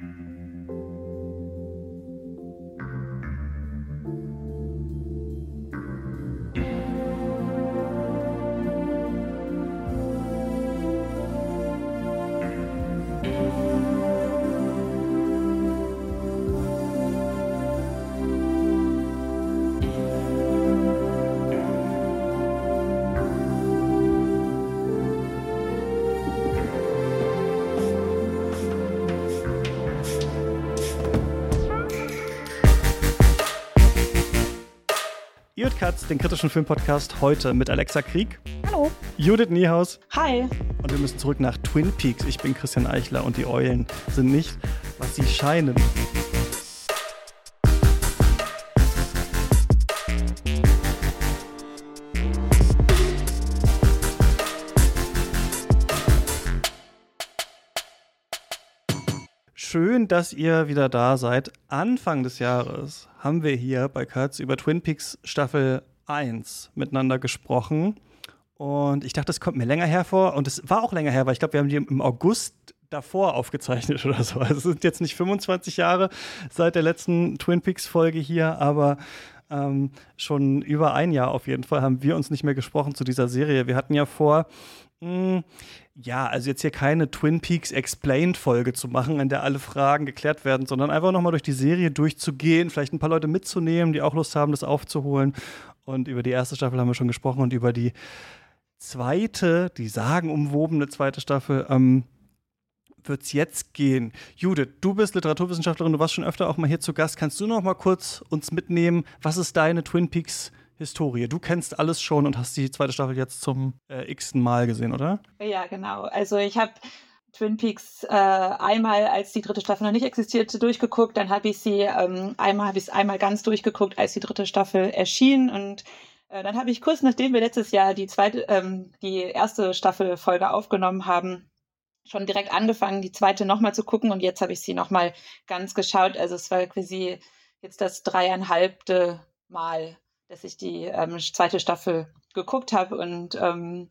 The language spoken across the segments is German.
Mm-hmm. Den kritischen Filmpodcast heute mit Alexa Krieg. Hallo. Judith Niehaus. Hi. Und wir müssen zurück nach Twin Peaks. Ich bin Christian Eichler und die Eulen sind nicht, was sie scheinen. Schön, dass ihr wieder da seid. Anfang des Jahres haben wir hier bei Katz über Twin Peaks Staffel 1 miteinander gesprochen. Und ich dachte, es kommt mir länger hervor. Und es war auch länger her, weil ich glaube, wir haben die im August davor aufgezeichnet oder so. Also es sind jetzt nicht 25 Jahre seit der letzten Twin Peaks-Folge hier, aber ähm, schon über ein Jahr auf jeden Fall haben wir uns nicht mehr gesprochen zu dieser Serie. Wir hatten ja vor, mh, hm, ja, also jetzt hier keine Twin Peaks Explained Folge zu machen, in der alle Fragen geklärt werden, sondern einfach nochmal durch die Serie durchzugehen, vielleicht ein paar Leute mitzunehmen, die auch Lust haben, das aufzuholen. Und über die erste Staffel haben wir schon gesprochen und über die zweite, die sagenumwobene zweite Staffel, ähm, wird es jetzt gehen. Judith, du bist Literaturwissenschaftlerin, du warst schon öfter auch mal hier zu Gast. Kannst du noch mal kurz uns mitnehmen? Was ist deine Twin Peaks Historie. Du kennst alles schon und hast die zweite Staffel jetzt zum äh, x-ten Mal gesehen, oder? Ja, genau. Also ich habe Twin Peaks äh, einmal, als die dritte Staffel noch nicht existierte, durchgeguckt. Dann habe ich sie ähm, einmal, habe ich einmal ganz durchgeguckt, als die dritte Staffel erschien. Und äh, dann habe ich kurz nachdem wir letztes Jahr die zweite, ähm, die erste Staffel Folge aufgenommen haben, schon direkt angefangen, die zweite nochmal zu gucken. Und jetzt habe ich sie nochmal ganz geschaut. Also es war quasi jetzt das dreieinhalbte Mal dass ich die ähm, zweite Staffel geguckt habe und ähm,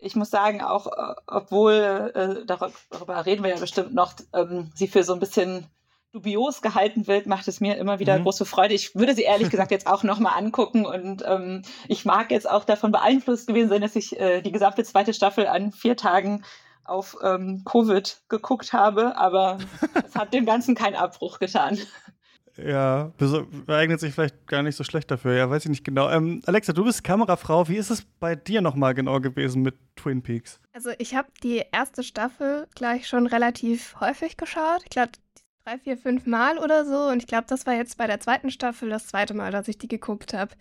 ich muss sagen, auch äh, obwohl, äh, darüber reden wir ja bestimmt noch, ähm, sie für so ein bisschen dubios gehalten wird, macht es mir immer wieder mhm. große Freude. Ich würde sie ehrlich gesagt jetzt auch nochmal angucken und ähm, ich mag jetzt auch davon beeinflusst gewesen sein, dass ich äh, die gesamte zweite Staffel an vier Tagen auf ähm, Covid geguckt habe, aber es hat dem Ganzen keinen Abbruch getan. Ja, eignet sich vielleicht gar nicht so schlecht dafür. Ja, weiß ich nicht genau. Ähm, Alexa, du bist Kamerafrau. Wie ist es bei dir nochmal genau gewesen mit Twin Peaks? Also ich habe die erste Staffel gleich schon relativ häufig geschaut. Ich glaube drei, vier, fünf Mal oder so. Und ich glaube, das war jetzt bei der zweiten Staffel das zweite Mal, dass ich die geguckt habe.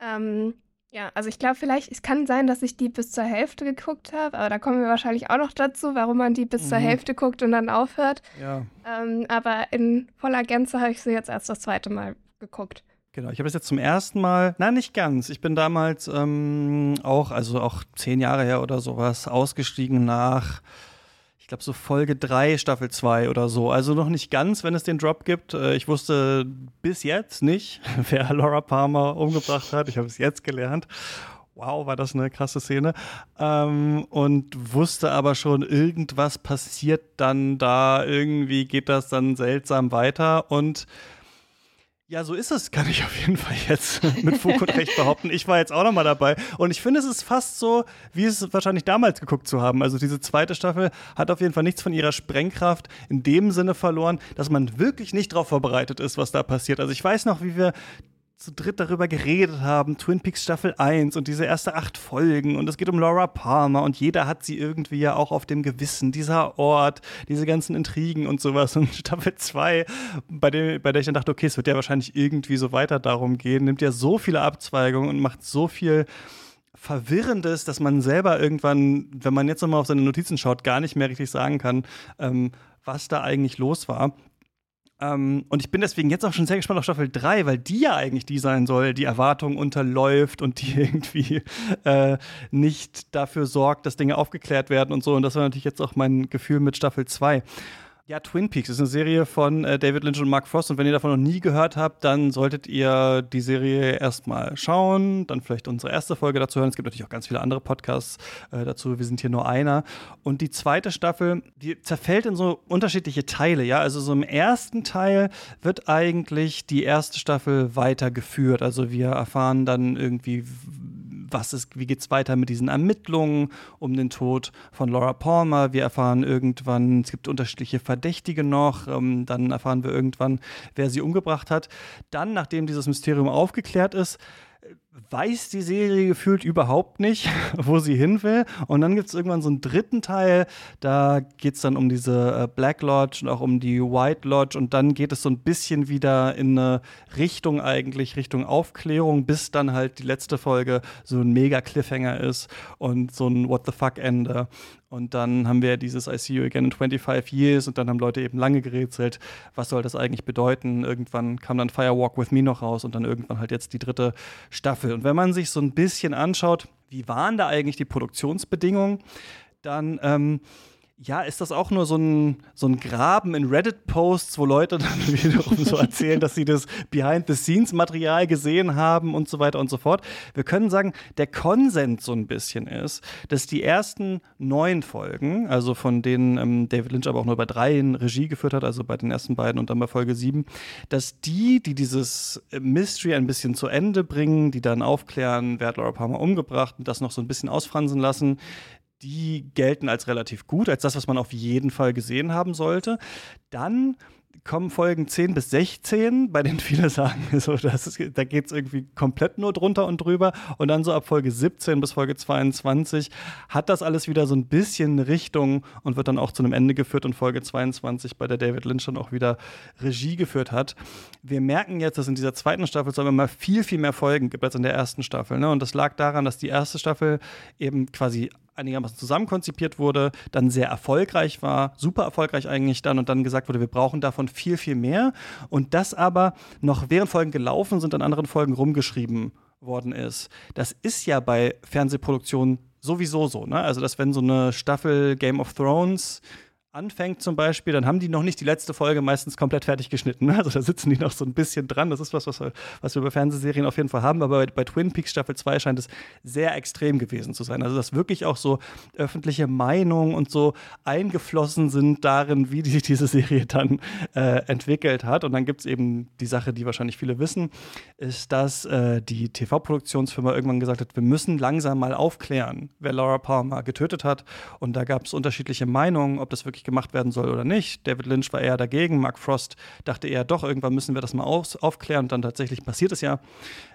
Ähm, ja, also ich glaube vielleicht, es kann sein, dass ich die bis zur Hälfte geguckt habe, aber da kommen wir wahrscheinlich auch noch dazu, warum man die bis mhm. zur Hälfte guckt und dann aufhört. Ja. Ähm, aber in voller Gänze habe ich sie jetzt erst das zweite Mal geguckt. Genau, ich habe es jetzt zum ersten Mal, nein, nicht ganz. Ich bin damals ähm, auch, also auch zehn Jahre her oder sowas, ausgestiegen nach ich glaube, so Folge 3, Staffel 2 oder so. Also noch nicht ganz, wenn es den Drop gibt. Äh, ich wusste bis jetzt nicht, wer Laura Palmer umgebracht hat. Ich habe es jetzt gelernt. Wow, war das eine krasse Szene. Ähm, und wusste aber schon, irgendwas passiert dann da. Irgendwie geht das dann seltsam weiter. Und ja, so ist es, kann ich auf jeden Fall jetzt mit Fug und Recht behaupten. Ich war jetzt auch noch mal dabei und ich finde, es ist fast so, wie es wahrscheinlich damals geguckt zu haben. Also diese zweite Staffel hat auf jeden Fall nichts von ihrer Sprengkraft in dem Sinne verloren, dass man wirklich nicht darauf vorbereitet ist, was da passiert. Also ich weiß noch, wie wir zu dritt darüber geredet haben, Twin Peaks Staffel 1 und diese erste acht Folgen und es geht um Laura Palmer und jeder hat sie irgendwie ja auch auf dem Gewissen, dieser Ort, diese ganzen Intrigen und sowas und Staffel 2, bei, bei der ich dann dachte, okay, es wird ja wahrscheinlich irgendwie so weiter darum gehen, nimmt ja so viele Abzweigungen und macht so viel Verwirrendes, dass man selber irgendwann, wenn man jetzt nochmal auf seine Notizen schaut, gar nicht mehr richtig sagen kann, ähm, was da eigentlich los war. Ähm, und ich bin deswegen jetzt auch schon sehr gespannt auf Staffel 3, weil die ja eigentlich die sein soll, die Erwartungen unterläuft und die irgendwie äh, nicht dafür sorgt, dass Dinge aufgeklärt werden und so. Und das war natürlich jetzt auch mein Gefühl mit Staffel 2. Ja, Twin Peaks ist eine Serie von äh, David Lynch und Mark Frost. Und wenn ihr davon noch nie gehört habt, dann solltet ihr die Serie erstmal schauen, dann vielleicht unsere erste Folge dazu hören. Es gibt natürlich auch ganz viele andere Podcasts äh, dazu. Wir sind hier nur einer. Und die zweite Staffel, die zerfällt in so unterschiedliche Teile. Ja, also so im ersten Teil wird eigentlich die erste Staffel weitergeführt. Also wir erfahren dann irgendwie was ist, wie geht es weiter mit diesen Ermittlungen um den Tod von Laura Palmer. Wir erfahren irgendwann, es gibt unterschiedliche Verdächtige noch. Ähm, dann erfahren wir irgendwann, wer sie umgebracht hat. Dann, nachdem dieses Mysterium aufgeklärt ist, weiß die Serie gefühlt überhaupt nicht, wo sie hin will. Und dann gibt es irgendwann so einen dritten Teil, da geht es dann um diese äh, Black Lodge und auch um die White Lodge. Und dann geht es so ein bisschen wieder in eine Richtung eigentlich, Richtung Aufklärung, bis dann halt die letzte Folge so ein mega Cliffhanger ist und so ein What the fuck Ende. Und dann haben wir dieses I see you again in 25 years und dann haben Leute eben lange gerätselt, was soll das eigentlich bedeuten. Irgendwann kam dann Firewalk with Me noch raus und dann irgendwann halt jetzt die dritte Staffel. Und wenn man sich so ein bisschen anschaut, wie waren da eigentlich die Produktionsbedingungen, dann ähm, ja, ist das auch nur so ein, so ein Graben in Reddit-Posts, wo Leute dann wiederum so erzählen, dass sie das Behind-the-Scenes-Material gesehen haben und so weiter und so fort. Wir können sagen, der Konsens so ein bisschen ist, dass die ersten neun Folgen, also von denen ähm, David Lynch aber auch nur bei dreien Regie geführt hat, also bei den ersten beiden und dann bei Folge sieben, dass die, die dieses Mystery ein bisschen zu Ende bringen, die dann aufklären, wer hat Laura Palmer umgebracht und das noch so ein bisschen ausfransen lassen, die gelten als relativ gut, als das, was man auf jeden Fall gesehen haben sollte. Dann kommen Folgen 10 bis 16, bei denen viele sagen, so, das da geht es irgendwie komplett nur drunter und drüber. Und dann so ab Folge 17 bis Folge 22 hat das alles wieder so ein bisschen Richtung und wird dann auch zu einem Ende geführt und Folge 22, bei der David Lynch dann auch wieder Regie geführt hat. Wir merken jetzt, dass in dieser zweiten Staffel es aber mal viel, viel mehr Folgen gibt als in der ersten Staffel. Ne? Und das lag daran, dass die erste Staffel eben quasi einigermaßen zusammen konzipiert wurde, dann sehr erfolgreich war, super erfolgreich eigentlich dann und dann gesagt wurde, wir brauchen davon viel, viel mehr. Und das aber noch während Folgen gelaufen sind, an anderen Folgen rumgeschrieben worden ist. Das ist ja bei Fernsehproduktionen sowieso so, ne? Also, dass wenn so eine Staffel Game of Thrones anfängt zum Beispiel, dann haben die noch nicht die letzte Folge meistens komplett fertig geschnitten. Also da sitzen die noch so ein bisschen dran. Das ist was, was wir, was wir bei Fernsehserien auf jeden Fall haben. Aber bei, bei, Twin Peaks Staffel 2 scheint es sehr extrem gewesen zu sein. Also dass wirklich auch so öffentliche Meinungen und so eingeflossen sind darin, wie sich diese Serie dann äh, entwickelt hat. Und dann gibt es eben die Sache, die wahrscheinlich viele wissen, ist, dass äh, die TV-Produktionsfirma irgendwann gesagt hat, wir müssen langsam mal aufklären, wer Laura Palmer getötet hat. Und da gab es unterschiedliche Meinungen, ob das wirklich gemacht werden soll oder nicht. David Lynch war eher dagegen, Mark Frost dachte eher, doch, irgendwann müssen wir das mal auf, aufklären. Und dann tatsächlich passiert es ja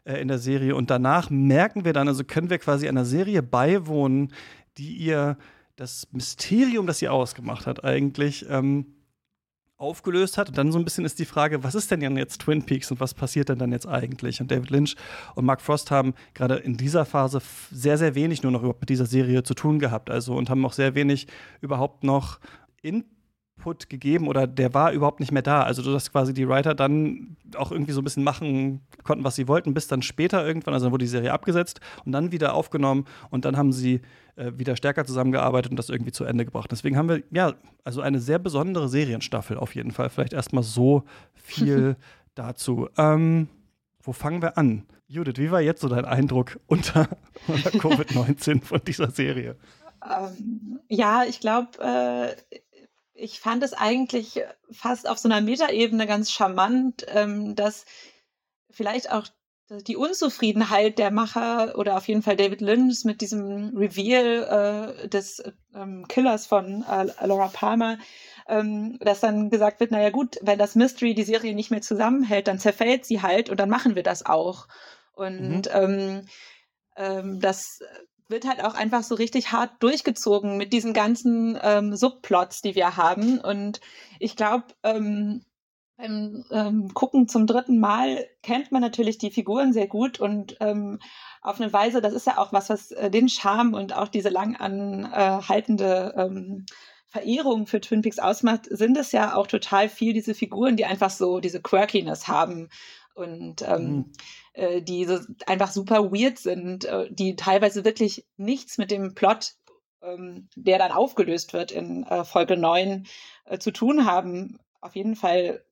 äh, in der Serie. Und danach merken wir dann, also können wir quasi einer Serie beiwohnen, die ihr das Mysterium, das sie ausgemacht hat, eigentlich ähm, aufgelöst hat. Und dann so ein bisschen ist die Frage, was ist denn jetzt Twin Peaks und was passiert denn dann jetzt eigentlich? Und David Lynch und Mark Frost haben gerade in dieser Phase sehr, sehr wenig nur noch mit dieser Serie zu tun gehabt. Also und haben auch sehr wenig überhaupt noch Input gegeben oder der war überhaupt nicht mehr da. Also, dass quasi die Writer dann auch irgendwie so ein bisschen machen konnten, was sie wollten, bis dann später irgendwann, also dann wurde die Serie abgesetzt und dann wieder aufgenommen und dann haben sie äh, wieder stärker zusammengearbeitet und das irgendwie zu Ende gebracht. Deswegen haben wir, ja, also eine sehr besondere Serienstaffel auf jeden Fall. Vielleicht erstmal so viel dazu. Ähm, wo fangen wir an? Judith, wie war jetzt so dein Eindruck unter, unter Covid-19 von dieser Serie? Ähm, ja, ich glaube, äh, ich fand es eigentlich fast auf so einer Metaebene ganz charmant, ähm, dass vielleicht auch die Unzufriedenheit der Macher oder auf jeden Fall David Lynch mit diesem Reveal äh, des ähm, Killers von äh, Laura Palmer, ähm, dass dann gesagt wird, naja gut, wenn das Mystery die Serie nicht mehr zusammenhält, dann zerfällt sie halt und dann machen wir das auch. Und mhm. ähm, ähm, das wird halt auch einfach so richtig hart durchgezogen mit diesen ganzen ähm, Subplots, die wir haben. Und ich glaube, ähm, beim ähm, Gucken zum dritten Mal kennt man natürlich die Figuren sehr gut und ähm, auf eine Weise, das ist ja auch was, was äh, den Charme und auch diese lang anhaltende ähm, Verehrung für Twin Peaks ausmacht, sind es ja auch total viel diese Figuren, die einfach so diese Quirkiness haben und ähm, mhm äh, die so einfach super weird sind, äh, die teilweise wirklich nichts mit dem Plot ähm, der dann aufgelöst wird in äh, Folge 9, äh, zu tun haben. Auf jeden Fall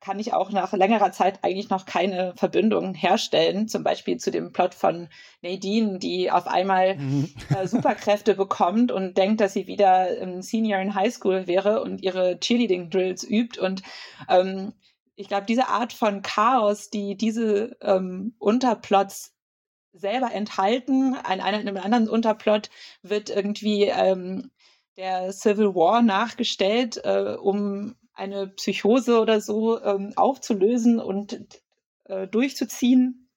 kann ich auch nach längerer Zeit eigentlich noch keine Verbindung herstellen, zum Beispiel zu dem Plot von Nadine, die auf einmal mhm. äh, Superkräfte bekommt und denkt, dass sie wieder im Senior in High School wäre und ihre Cheerleading-Drills übt. Und ähm, ich glaube, diese Art von Chaos, die diese ähm, Unterplots selber enthalten, an einem anderen Unterplot wird irgendwie ähm, der Civil War nachgestellt, äh, um eine Psychose oder so ähm, aufzulösen und äh, durchzuziehen.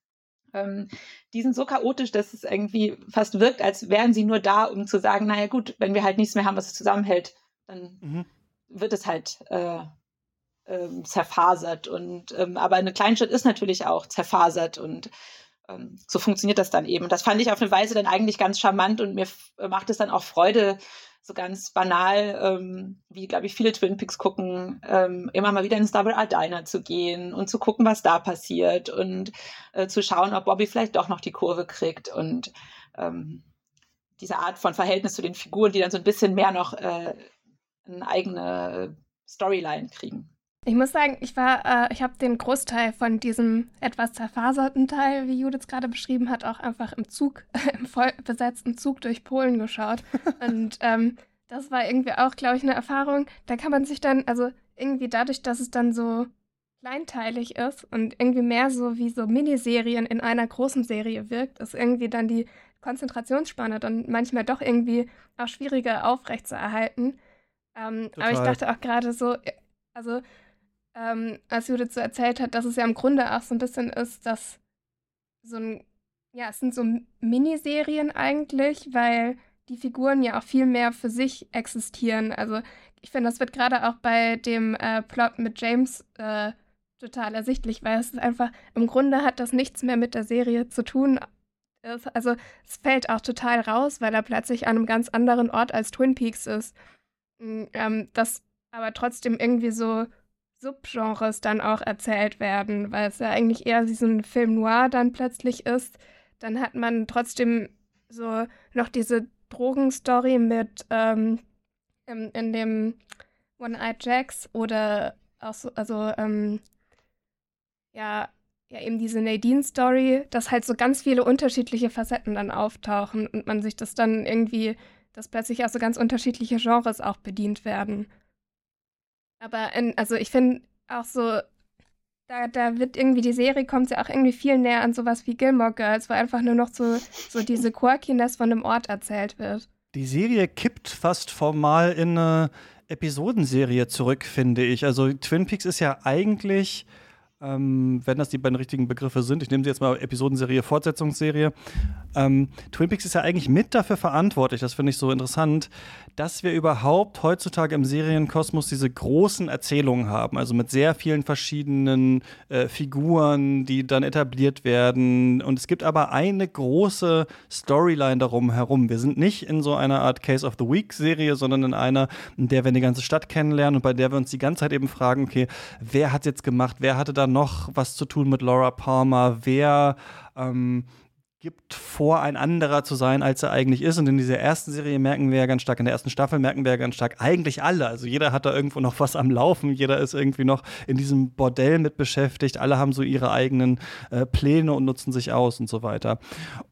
Ähm, die sind so chaotisch, dass es irgendwie fast wirkt, als wären sie nur da, um zu sagen, naja gut, wenn wir halt nichts mehr haben, was es zusammenhält, dann mhm. wird es halt äh, ähm, zerfasert. Und ähm, aber eine Kleinstadt ist natürlich auch zerfasert und ähm, so funktioniert das dann eben. Das fand ich auf eine Weise dann eigentlich ganz charmant und mir macht es dann auch Freude, so ganz banal, ähm, wie glaube ich viele Twin Peaks gucken, ähm, immer mal wieder ins Double R Diner zu gehen und zu gucken, was da passiert und äh, zu schauen, ob Bobby vielleicht doch noch die Kurve kriegt und ähm, diese Art von Verhältnis zu den Figuren, die dann so ein bisschen mehr noch äh, eine eigene Storyline kriegen. Ich muss sagen, ich war, äh, ich habe den Großteil von diesem etwas zerfaserten Teil, wie Judith gerade beschrieben hat, auch einfach im Zug, im voll besetzten Zug durch Polen geschaut. Und ähm, das war irgendwie auch, glaube ich, eine Erfahrung. Da kann man sich dann, also irgendwie dadurch, dass es dann so kleinteilig ist und irgendwie mehr so wie so Miniserien in einer großen Serie wirkt, ist irgendwie dann die Konzentrationsspanne dann manchmal doch irgendwie auch schwieriger aufrechtzuerhalten. Ähm, aber ich dachte auch gerade so, also ähm, als Judith so erzählt hat, dass es ja im Grunde auch so ein bisschen ist, dass so ein, ja, es sind so Miniserien eigentlich, weil die Figuren ja auch viel mehr für sich existieren. Also ich finde, das wird gerade auch bei dem äh, Plot mit James äh, total ersichtlich, weil es ist einfach, im Grunde hat das nichts mehr mit der Serie zu tun. Es, also es fällt auch total raus, weil er plötzlich an einem ganz anderen Ort als Twin Peaks ist. Mm, ähm, das aber trotzdem irgendwie so Subgenres dann auch erzählt werden, weil es ja eigentlich eher wie so ein Film noir dann plötzlich ist. Dann hat man trotzdem so noch diese Drogenstory mit ähm, in, in dem One-Eyed Jacks oder auch so, also ähm, ja, ja, eben diese Nadine-Story, dass halt so ganz viele unterschiedliche Facetten dann auftauchen und man sich das dann irgendwie, dass plötzlich auch so ganz unterschiedliche Genres auch bedient werden. Aber in, also ich finde auch so, da, da wird irgendwie die Serie kommt ja auch irgendwie viel näher an sowas wie Gilmore Girls, wo einfach nur noch so, so diese Quirkiness von einem Ort erzählt wird. Die Serie kippt fast formal in eine Episodenserie zurück, finde ich. Also Twin Peaks ist ja eigentlich ähm, wenn das die beiden richtigen Begriffe sind. Ich nehme sie jetzt mal Episodenserie, Fortsetzungsserie. Ähm, Twin Peaks ist ja eigentlich mit dafür verantwortlich, das finde ich so interessant, dass wir überhaupt heutzutage im Serienkosmos diese großen Erzählungen haben, also mit sehr vielen verschiedenen äh, Figuren, die dann etabliert werden. Und es gibt aber eine große Storyline darum herum. Wir sind nicht in so einer Art Case of the Week-Serie, sondern in einer, in der wir eine ganze Stadt kennenlernen und bei der wir uns die ganze Zeit eben fragen, okay, wer hat jetzt gemacht, wer hatte da noch was zu tun mit Laura Palmer, wer ähm, gibt vor, ein anderer zu sein, als er eigentlich ist. Und in dieser ersten Serie merken wir ja ganz stark, in der ersten Staffel merken wir ja ganz stark, eigentlich alle. Also jeder hat da irgendwo noch was am Laufen, jeder ist irgendwie noch in diesem Bordell mit beschäftigt, alle haben so ihre eigenen äh, Pläne und nutzen sich aus und so weiter.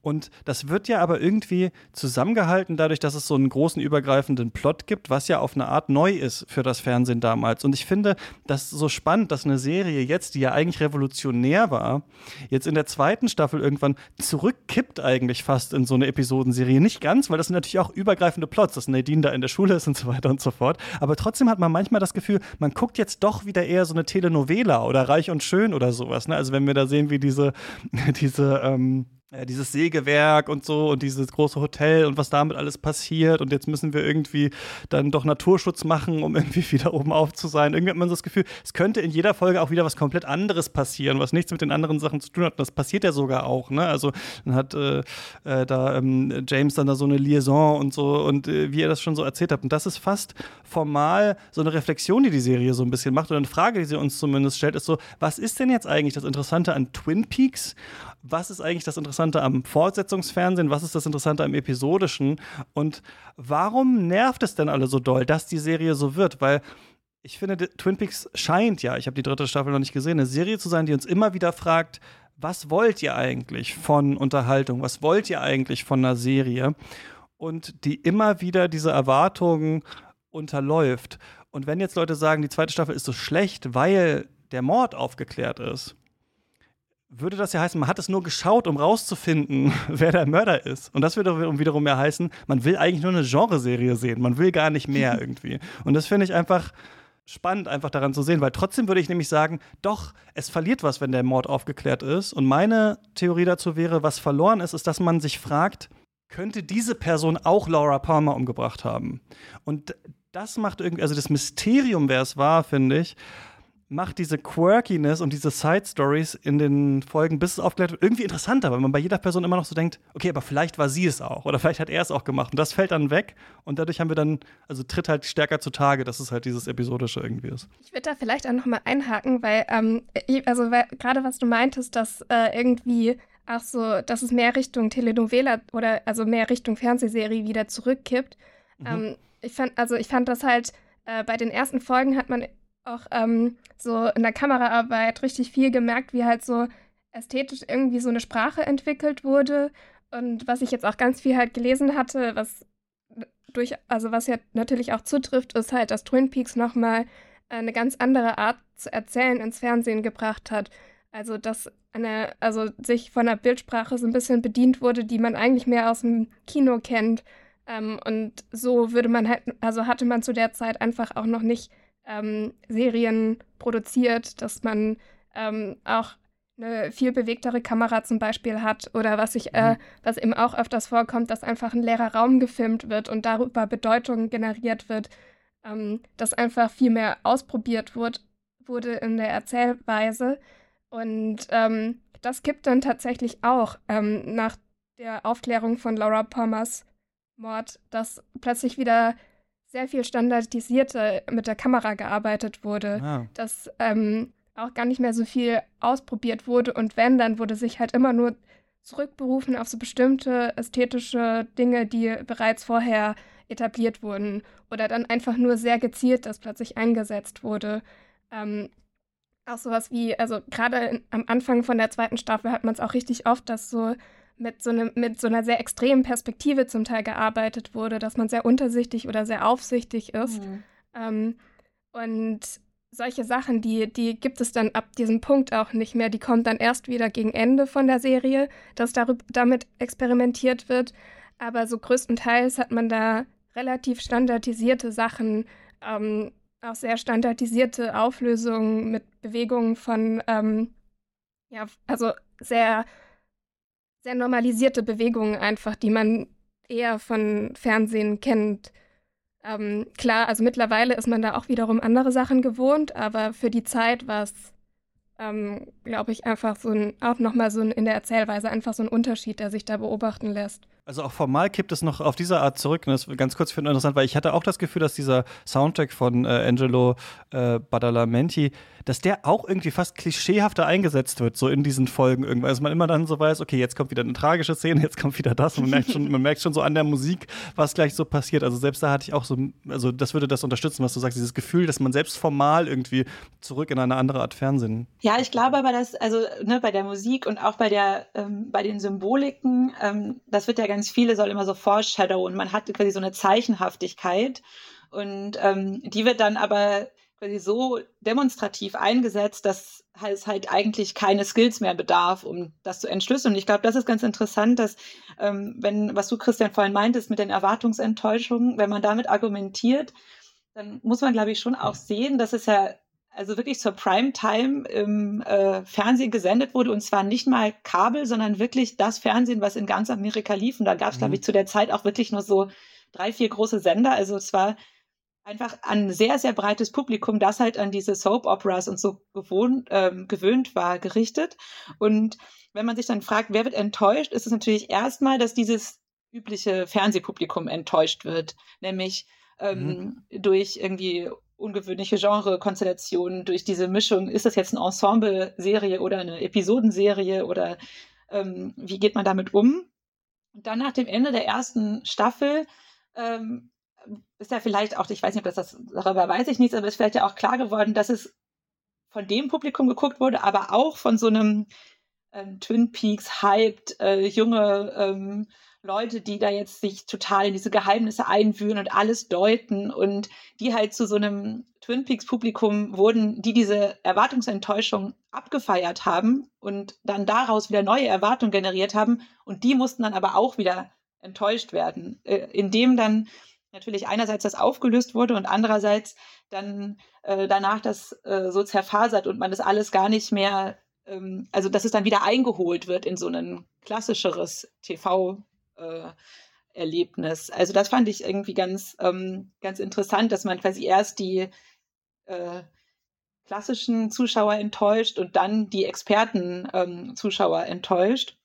Und das wird ja aber irgendwie zusammengehalten dadurch, dass es so einen großen übergreifenden Plot gibt, was ja auf eine Art neu ist für das Fernsehen damals. Und ich finde das so spannend, dass eine Serie jetzt, die ja eigentlich revolutionär war, jetzt in der zweiten Staffel irgendwann zurück kippt eigentlich fast in so eine Episodenserie. Nicht ganz, weil das sind natürlich auch übergreifende Plots, dass Nadine da in der Schule ist und so weiter und so fort. Aber trotzdem hat man manchmal das Gefühl, man guckt jetzt doch wieder eher so eine Telenovela oder Reich und Schön oder sowas. Ne? Also wenn wir da sehen, wie diese, diese ähm ja, dieses Sägewerk und so und dieses große Hotel und was damit alles passiert und jetzt müssen wir irgendwie dann doch Naturschutz machen, um irgendwie wieder oben auf zu sein. Irgendwie hat man so das Gefühl, es könnte in jeder Folge auch wieder was komplett anderes passieren, was nichts mit den anderen Sachen zu tun hat. Und das passiert ja sogar auch. Ne? Also dann hat äh, äh, da ähm, James dann da so eine Liaison und so und äh, wie er das schon so erzählt hat. Und das ist fast formal so eine Reflexion, die die Serie so ein bisschen macht oder eine Frage, die sie uns zumindest stellt, ist so, was ist denn jetzt eigentlich das Interessante an Twin Peaks? Was ist eigentlich das Interessante am Fortsetzungsfernsehen, was ist das Interessante am Episodischen und warum nervt es denn alle so doll, dass die Serie so wird? Weil ich finde, Twin Peaks scheint ja, ich habe die dritte Staffel noch nicht gesehen, eine Serie zu sein, die uns immer wieder fragt, was wollt ihr eigentlich von Unterhaltung? Was wollt ihr eigentlich von einer Serie? Und die immer wieder diese Erwartungen unterläuft. Und wenn jetzt Leute sagen, die zweite Staffel ist so schlecht, weil der Mord aufgeklärt ist, würde das ja heißen, man hat es nur geschaut, um rauszufinden, wer der Mörder ist. Und das würde wiederum ja heißen, man will eigentlich nur eine Genreserie sehen. Man will gar nicht mehr irgendwie. Und das finde ich einfach spannend, einfach daran zu sehen, weil trotzdem würde ich nämlich sagen, doch, es verliert was, wenn der Mord aufgeklärt ist. Und meine Theorie dazu wäre, was verloren ist, ist, dass man sich fragt, könnte diese Person auch Laura Palmer umgebracht haben? Und das macht irgendwie, also das Mysterium, wer es war, finde ich, macht diese Quirkiness und diese Side Stories in den Folgen, bis es aufgeklärt wird, irgendwie interessanter, weil man bei jeder Person immer noch so denkt, okay, aber vielleicht war sie es auch oder vielleicht hat er es auch gemacht und das fällt dann weg und dadurch haben wir dann, also tritt halt stärker zutage, dass es halt dieses episodische irgendwie ist. Ich würde da vielleicht auch noch mal einhaken, weil, ähm, also gerade was du meintest, dass äh, irgendwie auch so, dass es mehr Richtung Telenovela oder also mehr Richtung Fernsehserie wieder zurückkippt. Mhm. Ähm, ich fand, also ich fand das halt, äh, bei den ersten Folgen hat man auch ähm, so in der Kameraarbeit richtig viel gemerkt, wie halt so ästhetisch irgendwie so eine Sprache entwickelt wurde. Und was ich jetzt auch ganz viel halt gelesen hatte, was durch, also was ja natürlich auch zutrifft, ist halt, dass Twin Peaks nochmal eine ganz andere Art zu erzählen ins Fernsehen gebracht hat. Also, dass eine, also sich von einer Bildsprache so ein bisschen bedient wurde, die man eigentlich mehr aus dem Kino kennt. Ähm, und so würde man halt, also hatte man zu der Zeit einfach auch noch nicht ähm, Serien produziert, dass man ähm, auch eine viel bewegtere Kamera zum Beispiel hat oder was ich, äh, mhm. was eben auch öfters vorkommt, dass einfach ein leerer Raum gefilmt wird und darüber Bedeutung generiert wird, ähm, dass einfach viel mehr ausprobiert wurde, wurde in der Erzählweise und ähm, das kippt dann tatsächlich auch ähm, nach der Aufklärung von Laura Palmers Mord, dass plötzlich wieder sehr viel standardisierter mit der Kamera gearbeitet wurde, ah. dass ähm, auch gar nicht mehr so viel ausprobiert wurde und wenn, dann wurde sich halt immer nur zurückberufen auf so bestimmte ästhetische Dinge, die bereits vorher etabliert wurden oder dann einfach nur sehr gezielt das plötzlich eingesetzt wurde. Ähm, auch sowas wie, also gerade am Anfang von der zweiten Staffel hat man es auch richtig oft, dass so mit so, ne, mit so einer sehr extremen Perspektive zum Teil gearbeitet wurde, dass man sehr untersichtig oder sehr aufsichtig ist. Mhm. Ähm, und solche Sachen, die, die gibt es dann ab diesem Punkt auch nicht mehr. Die kommt dann erst wieder gegen Ende von der Serie, dass darüber, damit experimentiert wird. Aber so größtenteils hat man da relativ standardisierte Sachen, ähm, auch sehr standardisierte Auflösungen mit Bewegungen von, ähm, ja, also sehr sehr normalisierte Bewegungen einfach, die man eher von Fernsehen kennt. Ähm, klar, also mittlerweile ist man da auch wiederum andere Sachen gewohnt, aber für die Zeit war es, ähm, glaube ich, einfach so ein, auch nochmal so ein, in der Erzählweise einfach so ein Unterschied, der sich da beobachten lässt. Also auch formal kippt es noch auf diese Art zurück. Und das ist ganz kurz für interessant, weil ich hatte auch das Gefühl, dass dieser Soundtrack von äh, Angelo äh, Badalamenti, dass der auch irgendwie fast klischeehafter eingesetzt wird, so in diesen Folgen irgendwann. Also man immer dann so weiß, okay, jetzt kommt wieder eine tragische Szene, jetzt kommt wieder das. Und man merkt schon, man merkt schon so an der Musik, was gleich so passiert. Also selbst da hatte ich auch so, also das würde das unterstützen, was du sagst, dieses Gefühl, dass man selbst formal irgendwie zurück in eine andere Art Fernsehen. Ja, ich glaube aber, dass, also ne, bei der Musik und auch bei der, ähm, bei den Symboliken, ähm, das wird ja ganz viele soll immer so foreshadowen. Man hat quasi so eine Zeichenhaftigkeit und ähm, die wird dann aber quasi so demonstrativ eingesetzt, dass es halt eigentlich keine Skills mehr bedarf, um das zu entschlüsseln. Und ich glaube, das ist ganz interessant, dass, ähm, wenn, was du, Christian, vorhin meintest, mit den Erwartungsenttäuschungen, wenn man damit argumentiert, dann muss man, glaube ich, schon auch sehen, dass es ja also wirklich zur Primetime im äh, Fernsehen gesendet wurde und zwar nicht mal Kabel, sondern wirklich das Fernsehen, was in ganz Amerika lief. Und da gab es, mhm. glaube ich, zu der Zeit auch wirklich nur so drei, vier große Sender. Also es war einfach ein sehr, sehr breites Publikum, das halt an diese Soap-Operas und so gewohnt, ähm, gewöhnt war, gerichtet. Und wenn man sich dann fragt, wer wird enttäuscht, ist es natürlich erstmal, dass dieses übliche Fernsehpublikum enttäuscht wird, nämlich ähm, mhm. durch irgendwie ungewöhnliche Genre-Konstellationen, durch diese Mischung, ist das jetzt eine Ensemble-Serie oder eine Episodenserie oder ähm, wie geht man damit um? Und dann nach dem Ende der ersten Staffel ähm, ist ja vielleicht auch, ich weiß nicht, ob das, das darüber weiß ich nichts, aber ist vielleicht ja auch klar geworden, dass es von dem Publikum geguckt wurde, aber auch von so einem ähm, Twin Peaks hyped äh, junge ähm, Leute, die da jetzt sich total in diese Geheimnisse einwühlen und alles deuten und die halt zu so einem Twin Peaks Publikum wurden, die diese Erwartungsenttäuschung abgefeiert haben und dann daraus wieder neue Erwartungen generiert haben und die mussten dann aber auch wieder enttäuscht werden, äh, indem dann natürlich einerseits das aufgelöst wurde und andererseits dann äh, danach das äh, so zerfasert und man das alles gar nicht mehr, ähm, also dass es dann wieder eingeholt wird in so ein klassischeres TV äh, Erlebnis. Also das fand ich irgendwie ganz, ähm, ganz interessant, dass man quasi erst die äh, klassischen Zuschauer enttäuscht und dann die Experten-Zuschauer ähm, enttäuscht.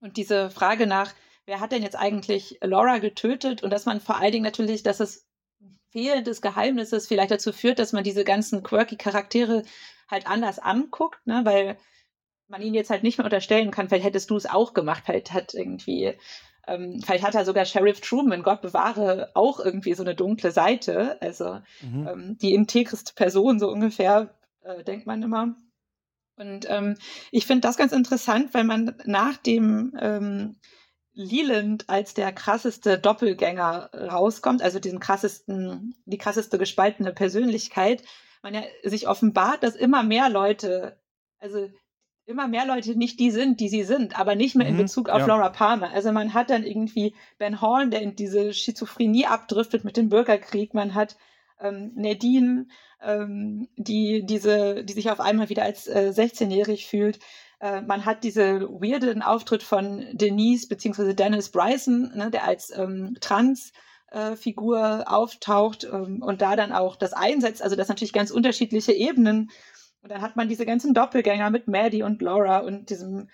Und diese Frage nach, wer hat denn jetzt eigentlich Laura getötet und dass man vor allen Dingen natürlich, dass es Fehlen des Geheimnisses vielleicht dazu führt, dass man diese ganzen quirky Charaktere halt anders anguckt, ne? weil man ihnen jetzt halt nicht mehr unterstellen kann, vielleicht hättest du es auch gemacht, vielleicht hat irgendwie ähm, vielleicht hat er sogar Sheriff Truman, Gott bewahre, auch irgendwie so eine dunkle Seite. Also mhm. ähm, die integreste Person, so ungefähr, äh, denkt man immer. Und ähm, ich finde das ganz interessant, weil man nach dem ähm, Leland als der krasseste Doppelgänger rauskommt, also diesen krassesten, die krasseste gespaltene Persönlichkeit, man ja sich offenbart, dass immer mehr Leute, also immer mehr Leute nicht die sind, die sie sind, aber nicht mehr in mhm, Bezug auf ja. Laura Palmer. Also man hat dann irgendwie Ben Horn, der in diese Schizophrenie abdriftet mit dem Bürgerkrieg. Man hat ähm, Nadine, ähm, die diese, die sich auf einmal wieder als äh, 16-jährig fühlt. Äh, man hat diese weirden Auftritt von Denise bzw. Dennis Bryson, ne, der als ähm, Trans äh, Figur auftaucht ähm, und da dann auch das einsetzt. Also das natürlich ganz unterschiedliche Ebenen und dann hat man diese ganzen Doppelgänger mit Maddie und Laura und diesem,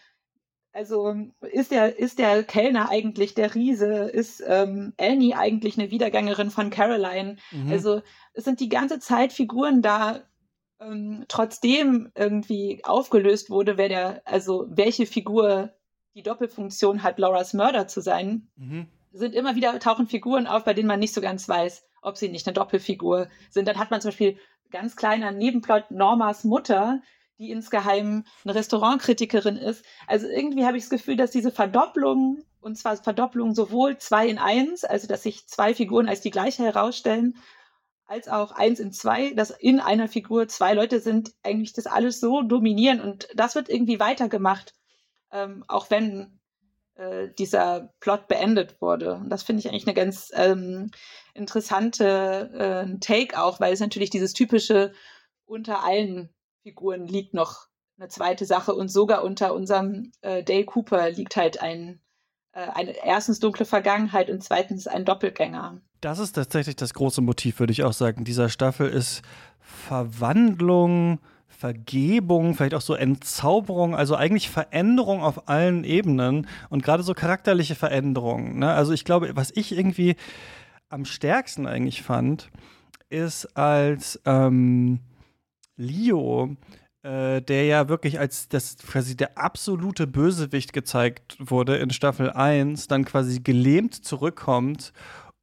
also ist der, ist der Kellner eigentlich der Riese? Ist ähm, Annie eigentlich eine Wiedergängerin von Caroline? Mhm. Also es sind die ganze Zeit Figuren da, ähm, trotzdem irgendwie aufgelöst wurde, wer der, also welche Figur die Doppelfunktion hat, Lauras Mörder zu sein, mhm. sind immer wieder tauchen Figuren auf, bei denen man nicht so ganz weiß, ob sie nicht eine Doppelfigur sind. Dann hat man zum Beispiel ganz kleiner Nebenplot Normas Mutter, die insgeheim eine Restaurantkritikerin ist. Also irgendwie habe ich das Gefühl, dass diese Verdopplung, und zwar Verdopplung sowohl zwei in eins, also dass sich zwei Figuren als die gleiche herausstellen, als auch eins in zwei, dass in einer Figur zwei Leute sind, eigentlich das alles so dominieren und das wird irgendwie weitergemacht, ähm, auch wenn äh, dieser Plot beendet wurde. Und das finde ich eigentlich eine ganz ähm, interessante äh, Take auch, weil es natürlich dieses typische unter allen Figuren liegt noch eine zweite Sache und sogar unter unserem äh, Dale Cooper liegt halt ein, äh, eine erstens dunkle Vergangenheit und zweitens ein Doppelgänger. Das ist tatsächlich das große Motiv, würde ich auch sagen, dieser Staffel ist Verwandlung, Vergebung, vielleicht auch so Entzauberung, also eigentlich Veränderung auf allen Ebenen und gerade so charakterliche Veränderungen. Ne? Also ich glaube, was ich irgendwie am stärksten eigentlich fand, ist als ähm, Leo, äh, der ja wirklich als das quasi der absolute Bösewicht gezeigt wurde in Staffel 1, dann quasi gelähmt zurückkommt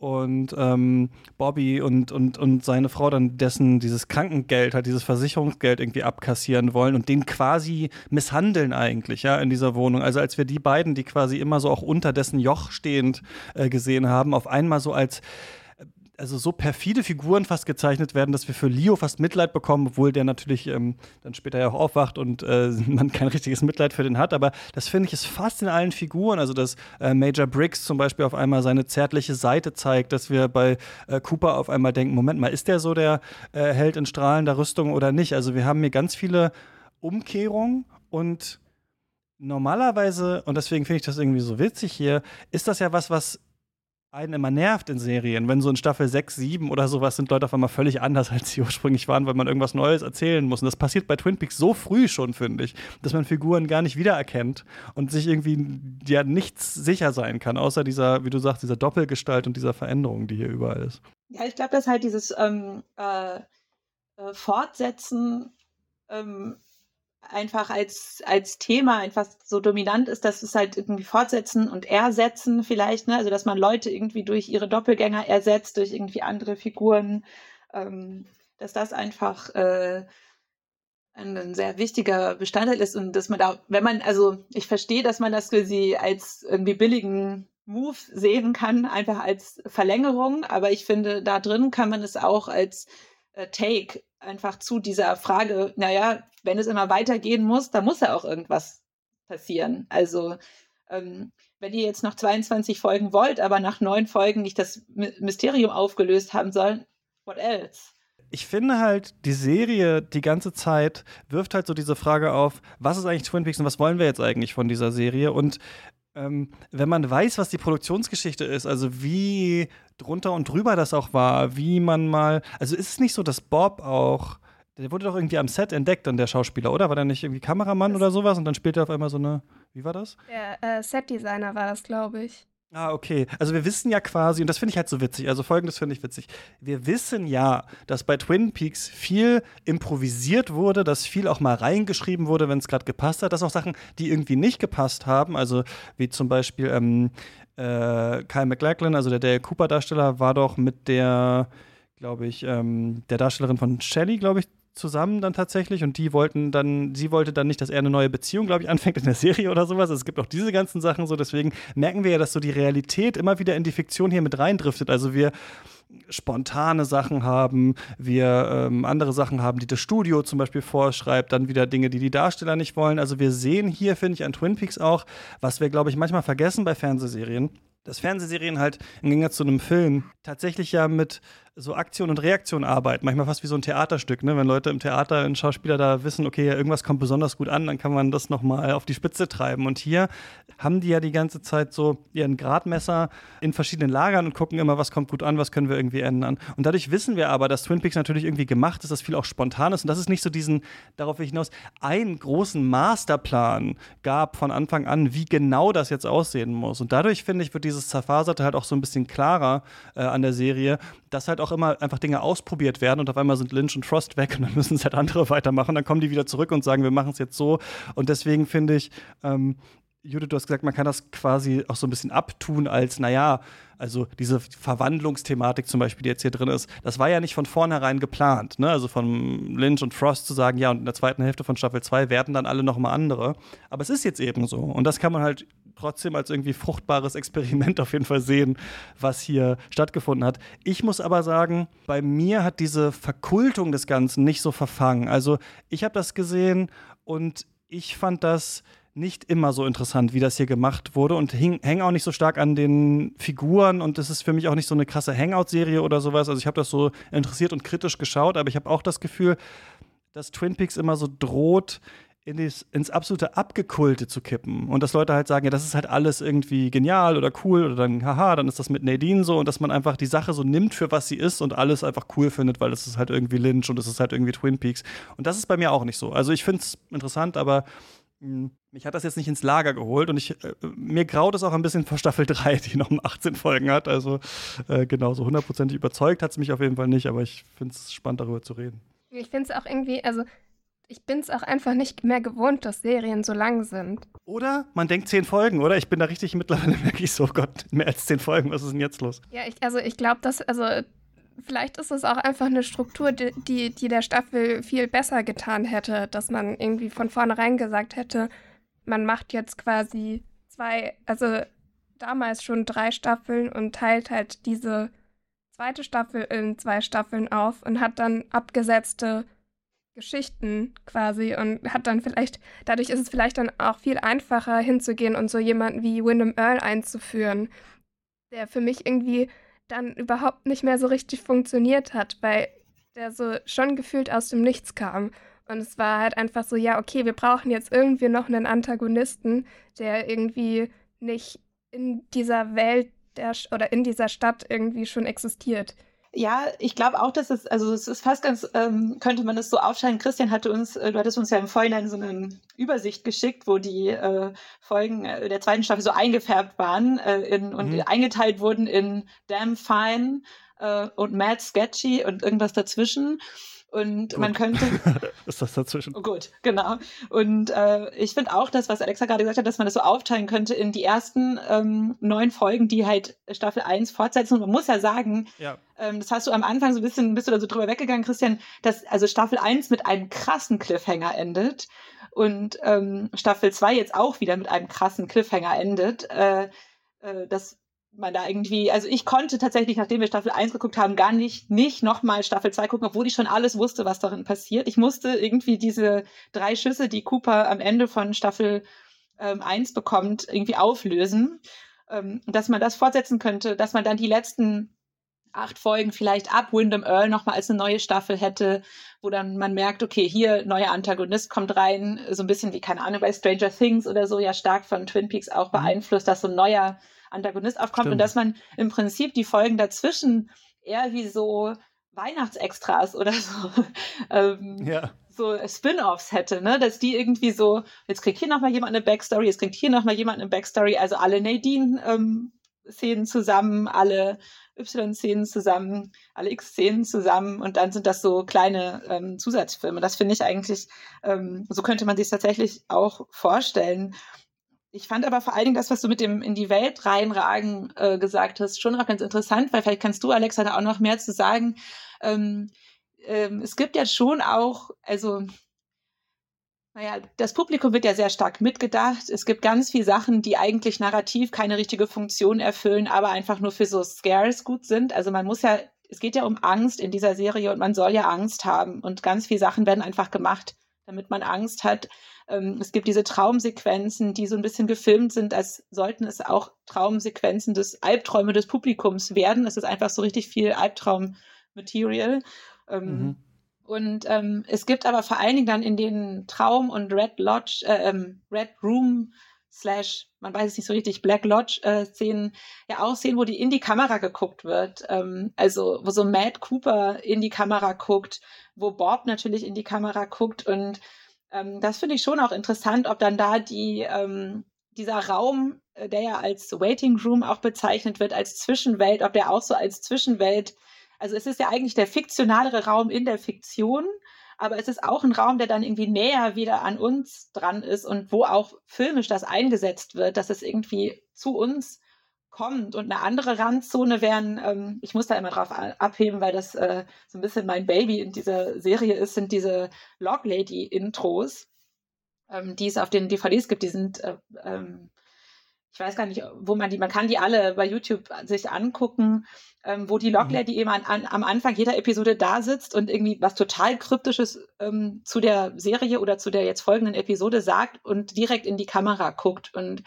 und ähm, Bobby und, und, und seine Frau dann dessen dieses Krankengeld, halt dieses Versicherungsgeld irgendwie abkassieren wollen und den quasi misshandeln eigentlich, ja, in dieser Wohnung. Also als wir die beiden, die quasi immer so auch unter dessen Joch stehend äh, gesehen haben, auf einmal so als also so perfide Figuren fast gezeichnet werden, dass wir für Leo fast Mitleid bekommen, obwohl der natürlich ähm, dann später ja auch aufwacht und äh, man kein richtiges Mitleid für den hat. Aber das finde ich ist fast in allen Figuren. Also, dass äh, Major Briggs zum Beispiel auf einmal seine zärtliche Seite zeigt, dass wir bei äh, Cooper auf einmal denken: Moment mal, ist der so der äh, Held in strahlender Rüstung oder nicht? Also, wir haben hier ganz viele Umkehrungen und normalerweise, und deswegen finde ich das irgendwie so witzig hier, ist das ja was, was einen immer nervt in Serien, wenn so in Staffel 6, 7 oder sowas sind Leute auf einmal völlig anders, als sie ursprünglich waren, weil man irgendwas Neues erzählen muss. Und das passiert bei Twin Peaks so früh schon, finde ich, dass man Figuren gar nicht wiedererkennt und sich irgendwie ja nichts sicher sein kann, außer dieser, wie du sagst, dieser Doppelgestalt und dieser Veränderung, die hier überall ist. Ja, ich glaube, dass halt dieses ähm, äh, äh, Fortsetzen ähm, einfach als, als Thema einfach so dominant ist, dass es halt irgendwie fortsetzen und ersetzen vielleicht, ne? Also dass man Leute irgendwie durch ihre Doppelgänger ersetzt, durch irgendwie andere Figuren, ähm, dass das einfach äh, ein, ein sehr wichtiger Bestandteil ist und dass man da, wenn man, also ich verstehe, dass man das für sie als irgendwie billigen Move sehen kann, einfach als Verlängerung, aber ich finde, da drin kann man es auch als Take einfach zu dieser Frage, naja, wenn es immer weitergehen muss, dann muss ja auch irgendwas passieren. Also ähm, wenn ihr jetzt noch 22 Folgen wollt, aber nach neun Folgen nicht das Mysterium aufgelöst haben sollen, what else? ich finde halt, die Serie die ganze Zeit wirft halt so diese Frage auf, was ist eigentlich Twin Peaks und was wollen wir jetzt eigentlich von dieser Serie? Und ähm, wenn man weiß, was die Produktionsgeschichte ist, also wie drunter und drüber das auch war, wie man mal, also ist es nicht so, dass Bob auch, der wurde doch irgendwie am Set entdeckt, dann der Schauspieler, oder? War der nicht irgendwie Kameramann das oder sowas und dann spielt er auf einmal so eine, wie war das? Der äh, Setdesigner war das, glaube ich. Ah, okay. Also wir wissen ja quasi, und das finde ich halt so witzig, also folgendes finde ich witzig. Wir wissen ja, dass bei Twin Peaks viel improvisiert wurde, dass viel auch mal reingeschrieben wurde, wenn es gerade gepasst hat, dass auch Sachen, die irgendwie nicht gepasst haben, also wie zum Beispiel ähm, äh, Kyle MacLachlan, also der Dale Cooper-Darsteller, war doch mit der, glaube ich, ähm, der Darstellerin von Shelley, glaube ich, zusammen dann tatsächlich und die wollten dann, sie wollte dann nicht, dass er eine neue Beziehung, glaube ich, anfängt in der Serie oder sowas. Also es gibt auch diese ganzen Sachen so, deswegen merken wir ja, dass so die Realität immer wieder in die Fiktion hier mit reindriftet. Also wir spontane Sachen haben, wir ähm, andere Sachen haben, die das Studio zum Beispiel vorschreibt, dann wieder Dinge, die die Darsteller nicht wollen. Also wir sehen hier, finde ich, an Twin Peaks auch, was wir, glaube ich, manchmal vergessen bei Fernsehserien, dass Fernsehserien halt im Gegensatz zu einem Film tatsächlich ja mit so Aktion und Reaktion arbeiten. Manchmal fast wie so ein Theaterstück, ne? Wenn Leute im Theater, ein Schauspieler da wissen, okay, irgendwas kommt besonders gut an, dann kann man das nochmal auf die Spitze treiben. Und hier haben die ja die ganze Zeit so ihren Gradmesser in verschiedenen Lagern und gucken immer, was kommt gut an, was können wir irgendwie ändern. Und dadurch wissen wir aber, dass Twin Peaks natürlich irgendwie gemacht ist, dass viel auch spontan ist und dass es nicht so diesen, darauf will ich hinaus, einen großen Masterplan gab von Anfang an, wie genau das jetzt aussehen muss. Und dadurch, finde ich, wird dieses Zerfaserte halt auch so ein bisschen klarer äh, an der Serie, dass halt auch immer einfach Dinge ausprobiert werden und auf einmal sind Lynch und Frost weg und dann müssen es halt andere weitermachen. Dann kommen die wieder zurück und sagen, wir machen es jetzt so. Und deswegen finde ich, ähm, Judith, du hast gesagt, man kann das quasi auch so ein bisschen abtun als, naja, also diese Verwandlungsthematik zum Beispiel, die jetzt hier drin ist, das war ja nicht von vornherein geplant. Ne? Also von Lynch und Frost zu sagen, ja, und in der zweiten Hälfte von Staffel 2 werden dann alle nochmal andere. Aber es ist jetzt eben so. Und das kann man halt trotzdem als irgendwie fruchtbares Experiment auf jeden Fall sehen, was hier stattgefunden hat. Ich muss aber sagen, bei mir hat diese Verkultung des Ganzen nicht so verfangen. Also ich habe das gesehen und ich fand das nicht immer so interessant, wie das hier gemacht wurde und hänge auch nicht so stark an den Figuren und es ist für mich auch nicht so eine krasse Hangout-Serie oder sowas. Also ich habe das so interessiert und kritisch geschaut, aber ich habe auch das Gefühl, dass Twin Peaks immer so droht, in dies, ins absolute Abgekulte zu kippen. Und dass Leute halt sagen, ja, das ist halt alles irgendwie genial oder cool oder dann, haha, dann ist das mit Nadine so und dass man einfach die Sache so nimmt, für was sie ist und alles einfach cool findet, weil es ist halt irgendwie Lynch und es ist halt irgendwie Twin Peaks. Und das ist bei mir auch nicht so. Also ich finde es interessant, aber hm, mich hat das jetzt nicht ins Lager geholt und ich, äh, mir graut es auch ein bisschen vor Staffel 3, die noch 18 Folgen hat. Also äh, genau, so hundertprozentig überzeugt hat es mich auf jeden Fall nicht, aber ich finde es spannend, darüber zu reden. Ich finde es auch irgendwie, also ich bin es auch einfach nicht mehr gewohnt, dass Serien so lang sind. Oder man denkt zehn Folgen, oder? Ich bin da richtig mittlerweile merke ich so, Gott, mehr als zehn Folgen, was ist denn jetzt los? Ja, ich, also ich glaube, dass, also vielleicht ist es auch einfach eine Struktur, die, die der Staffel viel besser getan hätte, dass man irgendwie von vornherein gesagt hätte, man macht jetzt quasi zwei, also damals schon drei Staffeln und teilt halt diese zweite Staffel in zwei Staffeln auf und hat dann abgesetzte Geschichten quasi und hat dann vielleicht, dadurch ist es vielleicht dann auch viel einfacher hinzugehen und so jemanden wie Wyndham Earl einzuführen, der für mich irgendwie dann überhaupt nicht mehr so richtig funktioniert hat, weil der so schon gefühlt aus dem Nichts kam. Und es war halt einfach so, ja, okay, wir brauchen jetzt irgendwie noch einen Antagonisten, der irgendwie nicht in dieser Welt der, oder in dieser Stadt irgendwie schon existiert. Ja, ich glaube auch, dass es, also es ist fast ganz, ähm, könnte man es so aufschreiben. Christian hatte uns, äh, du hattest uns ja im Vorhinein so eine Übersicht geschickt, wo die äh, Folgen äh, der zweiten Staffel so eingefärbt waren äh, in, und mhm. eingeteilt wurden in Damn Fine äh, und Mad Sketchy und irgendwas dazwischen. Und Gut. man könnte. ist das dazwischen? Oh, gut, genau. Und äh, ich finde auch das, was Alexa gerade gesagt hat, dass man das so aufteilen könnte in die ersten ähm, neun Folgen, die halt Staffel 1 fortsetzen. Und man muss ja sagen, Ja. ähm, das hast du am Anfang so ein bisschen, bist du da so drüber weggegangen, Christian, dass also Staffel 1 mit einem krassen Cliffhanger endet und ähm, Staffel 2 jetzt auch wieder mit einem krassen Cliffhanger endet. Äh, äh, das man da irgendwie, also ich konnte tatsächlich, nachdem wir Staffel 1 geguckt haben, gar nicht, nicht nochmal Staffel 2 gucken, obwohl ich schon alles wusste, was darin passiert. Ich musste irgendwie diese drei Schüsse, die Cooper am Ende von Staffel ähm, 1 bekommt, irgendwie auflösen. Ähm, dass man das fortsetzen könnte, dass man dann die letzten acht Folgen vielleicht ab Wyndham Earl nochmal als eine neue Staffel hätte, wo dann man merkt, okay, hier neuer Antagonist kommt rein, so ein bisschen wie, keine Ahnung, bei Stranger Things oder so, ja stark von Twin Peaks auch beeinflusst, dass so ein neuer Antagonist aufkommt Stimmt. und dass man im Prinzip die Folgen dazwischen eher wie so Weihnachtsextras oder so, ähm, Ja. so Spin-offs hätte, ne? Dass die irgendwie so, jetzt kriegt hier nochmal jemand eine Backstory, jetzt kriegt hier nochmal jemand eine Backstory, also alle Nadine-Szenen zusammen, alle Y-Szenen zusammen, alle X-Szenen zusammen und dann sind das so kleine ähm, Zusatzfilme. Das finde ich eigentlich, ähm, so könnte man sich tatsächlich auch vorstellen. Ich fand aber vor allen Dingen das, was du mit dem in die Welt reinragen äh, gesagt hast, schon auch ganz interessant, weil vielleicht kannst du, Alexa, da auch noch mehr zu sagen. Ähm, ähm, es gibt ja schon auch, also, naja, das Publikum wird ja sehr stark mitgedacht. Es gibt ganz viele Sachen, die eigentlich narrativ keine richtige Funktion erfüllen, aber einfach nur für so Scares gut sind. Also man muss ja, es geht ja um Angst in dieser Serie und man soll ja Angst haben. Und ganz viele Sachen werden einfach gemacht, damit man Angst hat. Ähm, es gibt diese Traumsequenzen, die so ein bisschen gefilmt sind, als sollten es auch Traumsequenzen des Albträume des Publikums werden. Es ist einfach so richtig viel Albtraum-Material. Ähm, Mhm. Und ähm, es gibt aber vor allen Dingen dann in den Traum- und Red Lodge, äh, ähm, Red Room slash, man weiß es nicht so richtig, Black Lodge äh, ja auch Szenen, wo die in die Kamera geguckt wird. Ähm, also wo so Matt Cooper in die Kamera guckt, wo Bob natürlich in die Kamera guckt. Und ähm, das finde ich schon auch interessant, ob dann da die, ähm, dieser Raum, äh, der ja als Waiting Room auch bezeichnet wird, als Zwischenwelt, ob der auch so als Zwischenwelt also es ist ja eigentlich der fiktionalere Raum in der Fiktion, aber es ist auch ein Raum, der dann irgendwie näher wieder an uns dran ist und wo auch filmisch das eingesetzt wird, dass es irgendwie zu uns kommt. Und eine andere Randzone wären, ähm, ich muss da immer drauf abheben, weil das äh, so ein bisschen mein Baby in dieser Serie ist, sind diese Log Lady-Intros, ähm, die es auf den DVDs gibt. Die sind äh, ähm, ich weiß gar nicht, wo man die, man kann die alle bei YouTube sich angucken, ähm, wo die Locklady eben an, an, am Anfang jeder Episode da sitzt und irgendwie was total Kryptisches ähm, zu der Serie oder zu der jetzt folgenden Episode sagt und direkt in die Kamera guckt und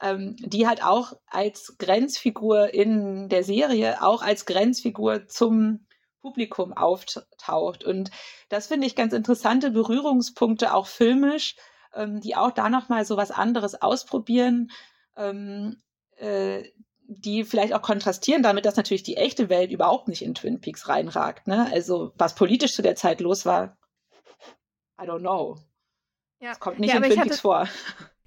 ähm, die halt auch als Grenzfigur in der Serie, auch als Grenzfigur zum Publikum auftaucht. Und das finde ich ganz interessante Berührungspunkte, auch filmisch, ähm, die auch da nochmal so was anderes ausprobieren ähm, äh, die vielleicht auch kontrastieren damit, dass natürlich die echte Welt überhaupt nicht in Twin Peaks reinragt. Ne? Also was politisch zu der Zeit los war, I don't know. Ja. Das kommt nicht ja, in Twin Peaks hatte, vor.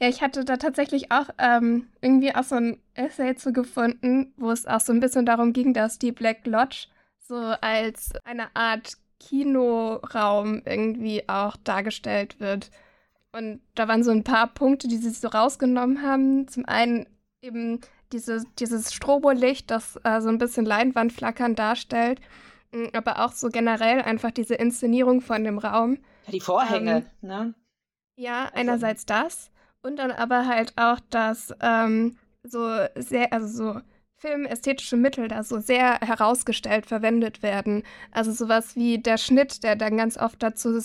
Ja, ich hatte da tatsächlich auch ähm, irgendwie auch so ein Essay zu gefunden, wo es auch so ein bisschen darum ging, dass die Black Lodge so als eine Art Kinoraum irgendwie auch dargestellt wird. Und da waren so ein paar Punkte, die sie so rausgenommen haben. Zum einen eben diese, dieses Strobolicht, das äh, so ein bisschen Leinwandflackern darstellt. Mm, Aber auch so generell einfach diese Inszenierung von dem Raum. Ja, die Vorhänge, ne? Ja, Also- einerseits das. Und dann aber halt auch, dass ähm, so sehr, also so filmästhetische Mittel da so sehr herausgestellt verwendet werden. Also sowas wie der Schnitt, der dann ganz oft dazu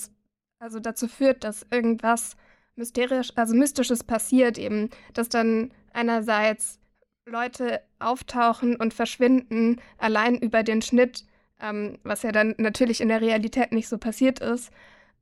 also dazu führt, dass irgendwas mysterisch, also mystisches passiert eben, dass dann einerseits Leute auftauchen und verschwinden allein über den Schnitt, ähm, was ja dann natürlich in der Realität nicht so passiert ist.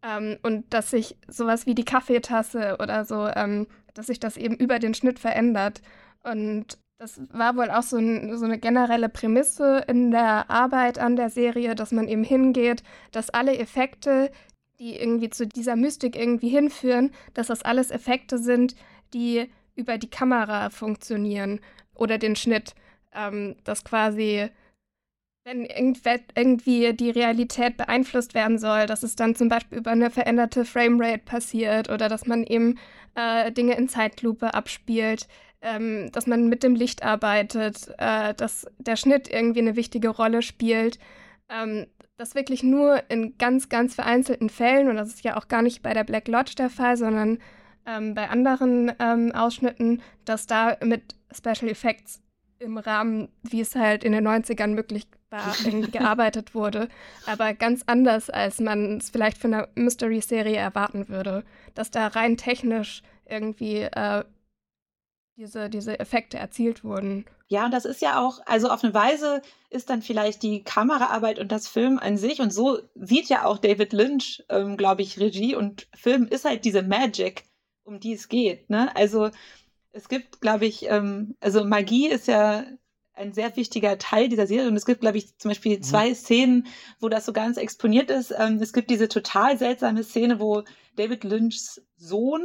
Ähm, und dass sich sowas wie die Kaffeetasse oder so, ähm, dass sich das eben über den Schnitt verändert. Und das war wohl auch so, ein, so eine generelle Prämisse in der Arbeit an der Serie, dass man eben hingeht, dass alle Effekte, die irgendwie zu dieser Mystik irgendwie hinführen, dass das alles Effekte sind, die über die Kamera funktionieren oder den Schnitt, ähm, dass quasi wenn irgendwie die Realität beeinflusst werden soll, dass es dann zum Beispiel über eine veränderte Framerate passiert oder dass man eben äh, Dinge in Zeitlupe abspielt, ähm, dass man mit dem Licht arbeitet, äh, dass der Schnitt irgendwie eine wichtige Rolle spielt. Ähm, das wirklich nur in ganz, ganz vereinzelten Fällen, und das ist ja auch gar nicht bei der Black Lodge der Fall, sondern ähm, bei anderen ähm, Ausschnitten, dass da mit Special Effects im Rahmen, wie es halt in den 90ern möglich irgendwie gearbeitet wurde. Aber ganz anders, als man es vielleicht für eine Mystery-Serie erwarten würde. Dass da rein technisch irgendwie äh, diese, diese Effekte erzielt wurden. Ja, und das ist ja auch, also auf eine Weise ist dann vielleicht die Kameraarbeit und das Film an sich, und so sieht ja auch David Lynch, ähm, glaube ich, Regie und Film ist halt diese Magic, um die es geht. Ne? Also es gibt, glaube ich, ähm, also Magie ist ja ein sehr wichtiger Teil dieser Serie. Und es gibt, glaube ich, zum Beispiel mhm. zwei mhm. Szenen, wo das so ganz exponiert ist. Ähm, es gibt diese total seltsame Szene, wo David Lynchs Sohn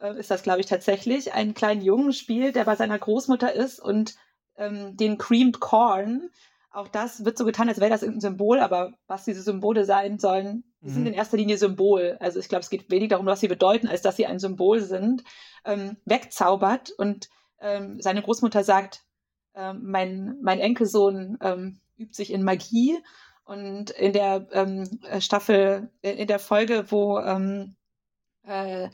äh, ist das, glaube ich, tatsächlich, einen kleinen Jungen spielt, der bei seiner Großmutter ist und ähm, den Creamed Corn. Auch das wird so getan, als wäre das irgendein Symbol, aber was diese Symbole sein sollen, mhm. sind in erster Linie Symbol. Also ich glaube, es geht weniger darum, was sie bedeuten, als dass sie ein Symbol sind, ähm, wegzaubert. Und ähm, seine Großmutter sagt, ähm, mein, mein Enkelsohn ähm, übt sich in Magie. Und in der ähm, Staffel, in der Folge, wo ähm, äh,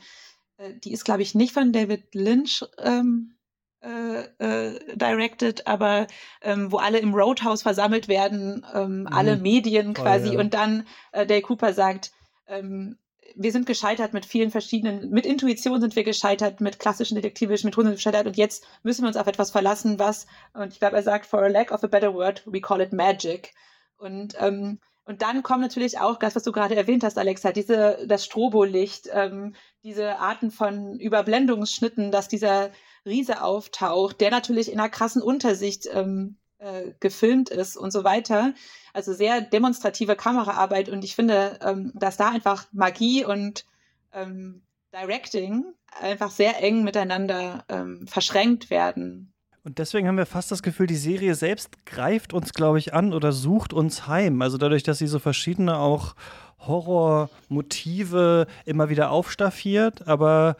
äh, die ist, glaube ich, nicht von David Lynch ähm, äh, äh, directed, aber ähm, wo alle im Roadhouse versammelt werden, ähm, mhm. alle Medien quasi, oh, ja. und dann äh, Dale Cooper sagt, ähm, wir sind gescheitert mit vielen verschiedenen, mit Intuition sind wir gescheitert, mit klassischen detektivischen Methoden sind wir gescheitert und jetzt müssen wir uns auf etwas verlassen, was, und ich glaube, er sagt, for a lack of a better word, we call it magic. Und ähm, und dann kommt natürlich auch das, was du gerade erwähnt hast, Alexa, diese, das Strobolicht, ähm, diese Arten von Überblendungsschnitten, dass dieser Riese auftaucht, der natürlich in einer krassen Untersicht ähm, äh, gefilmt ist und so weiter. Also sehr demonstrative Kameraarbeit und ich finde, ähm, dass da einfach Magie und ähm, Directing einfach sehr eng miteinander ähm, verschränkt werden. Und deswegen haben wir fast das Gefühl, die Serie selbst greift uns, glaube ich, an oder sucht uns heim. Also dadurch, dass sie so verschiedene auch Horrormotive immer wieder aufstaffiert, aber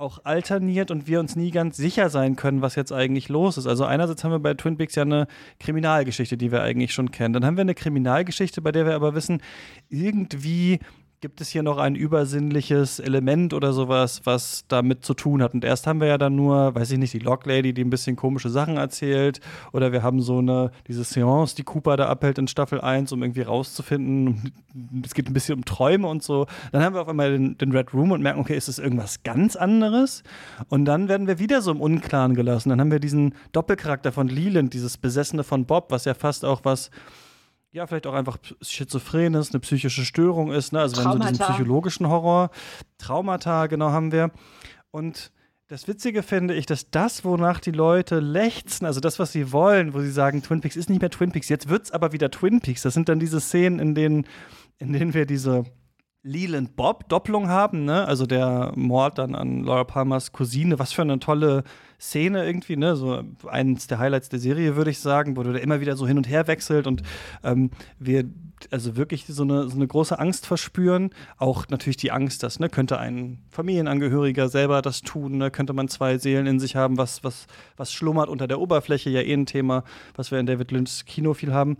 auch alterniert und wir uns nie ganz sicher sein können, was jetzt eigentlich los ist. Also einerseits haben wir bei Twin Peaks ja eine Kriminalgeschichte, die wir eigentlich schon kennen. Dann haben wir eine Kriminalgeschichte, bei der wir aber wissen, irgendwie gibt es hier noch ein übersinnliches Element oder sowas, was damit zu tun hat. Und erst haben wir ja dann nur, weiß ich nicht, die Lock Lady, die ein bisschen komische Sachen erzählt. Oder wir haben so eine, diese Seance, die Cooper da abhält in Staffel 1, um irgendwie rauszufinden. Es geht ein bisschen um Träume und so. Dann haben wir auf einmal den, den Red Room und merken, okay, ist das irgendwas ganz anderes? Und dann werden wir wieder so im Unklaren gelassen. Dann haben wir diesen Doppelcharakter von Leland, dieses Besessene von Bob, was ja fast auch was ja, vielleicht auch einfach schizophren ist, eine psychische Störung ist, ne? Also wenn so diesen psychologischen Horror, Traumata, genau haben wir. Und das Witzige finde ich, dass das, wonach die Leute lechzen, also das, was sie wollen, wo sie sagen, Twin Peaks ist nicht mehr Twin Peaks, jetzt wird es aber wieder Twin Peaks. Das sind dann diese Szenen, in denen, in denen wir diese Leland Bob Doppelung haben, ne? Also der Mord dann an Laura Palmers Cousine, was für eine tolle Szene irgendwie, ne? So eins der Highlights der Serie, würde ich sagen, wo der immer wieder so hin und her wechselt und ähm, wir also wirklich so eine, so eine große Angst verspüren. Auch natürlich die Angst, dass, ne, könnte ein Familienangehöriger selber das tun, ne? könnte man zwei Seelen in sich haben, was, was, was schlummert unter der Oberfläche, ja eh ein Thema, was wir in David Lynchs Kino viel haben.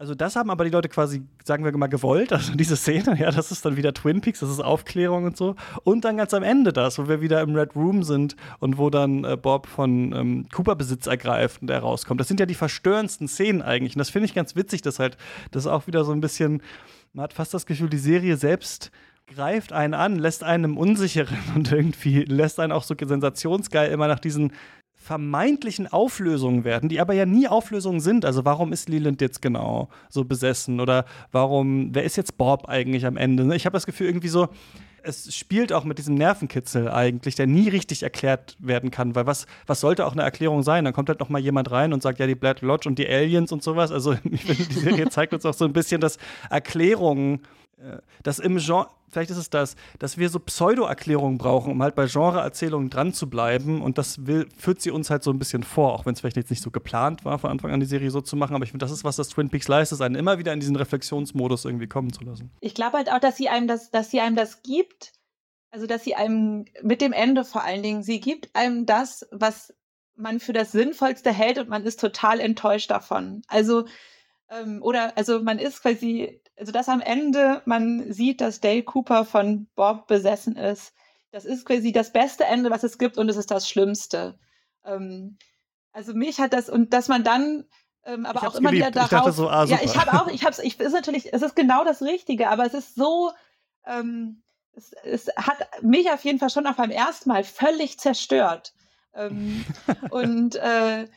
Also das haben aber die Leute quasi, sagen wir mal, gewollt. Also diese Szene, ja, das ist dann wieder Twin Peaks, das ist Aufklärung und so. Und dann ganz am Ende das, wo wir wieder im Red Room sind und wo dann äh, Bob von ähm, Cooper Besitz ergreift und er rauskommt. Das sind ja die verstörendsten Szenen eigentlich. Und das finde ich ganz witzig, dass halt, das auch wieder so ein bisschen, man hat fast das Gefühl, die Serie selbst greift einen an, lässt einen im Unsicheren und irgendwie lässt einen auch so sensationsgeil immer nach diesen vermeintlichen Auflösungen werden, die aber ja nie Auflösungen sind. Also warum ist Leland jetzt genau so besessen oder warum, wer ist jetzt Bob eigentlich am Ende? Ich habe das Gefühl irgendwie so, es spielt auch mit diesem Nervenkitzel eigentlich, der nie richtig erklärt werden kann, weil was, was sollte auch eine Erklärung sein? Dann kommt halt noch mal jemand rein und sagt, ja, die Black Lodge und die Aliens und sowas. Also ich finde, die Serie zeigt uns auch so ein bisschen, dass Erklärungen dass im Genre, vielleicht ist es das, dass wir so Pseudo-Erklärungen brauchen, um halt bei Genre-Erzählungen dran zu bleiben. Und das will, führt sie uns halt so ein bisschen vor, auch wenn es vielleicht jetzt nicht so geplant war, von Anfang an die Serie so zu machen. Aber ich finde, das ist, was das Twin Peaks leistet, einen immer wieder in diesen Reflexionsmodus irgendwie kommen zu lassen. Ich glaube halt auch, dass sie einem das, dass sie einem das gibt. Also, dass sie einem mit dem Ende vor allen Dingen, sie gibt einem das, was man für das Sinnvollste hält und man ist total enttäuscht davon. Also, ähm, oder, also man ist quasi also dass am Ende man sieht, dass Dale Cooper von Bob besessen ist. Das ist quasi das beste Ende, was es gibt und es ist das Schlimmste. Ähm, also mich hat das und dass man dann ähm, aber auch immer geliebt. wieder darauf. Ich so, ah, ja, ich habe auch, ich habe ich ist natürlich, es ist genau das Richtige, aber es ist so, ähm, es, es hat mich auf jeden Fall schon auf beim ersten Mal völlig zerstört. Ähm, und äh,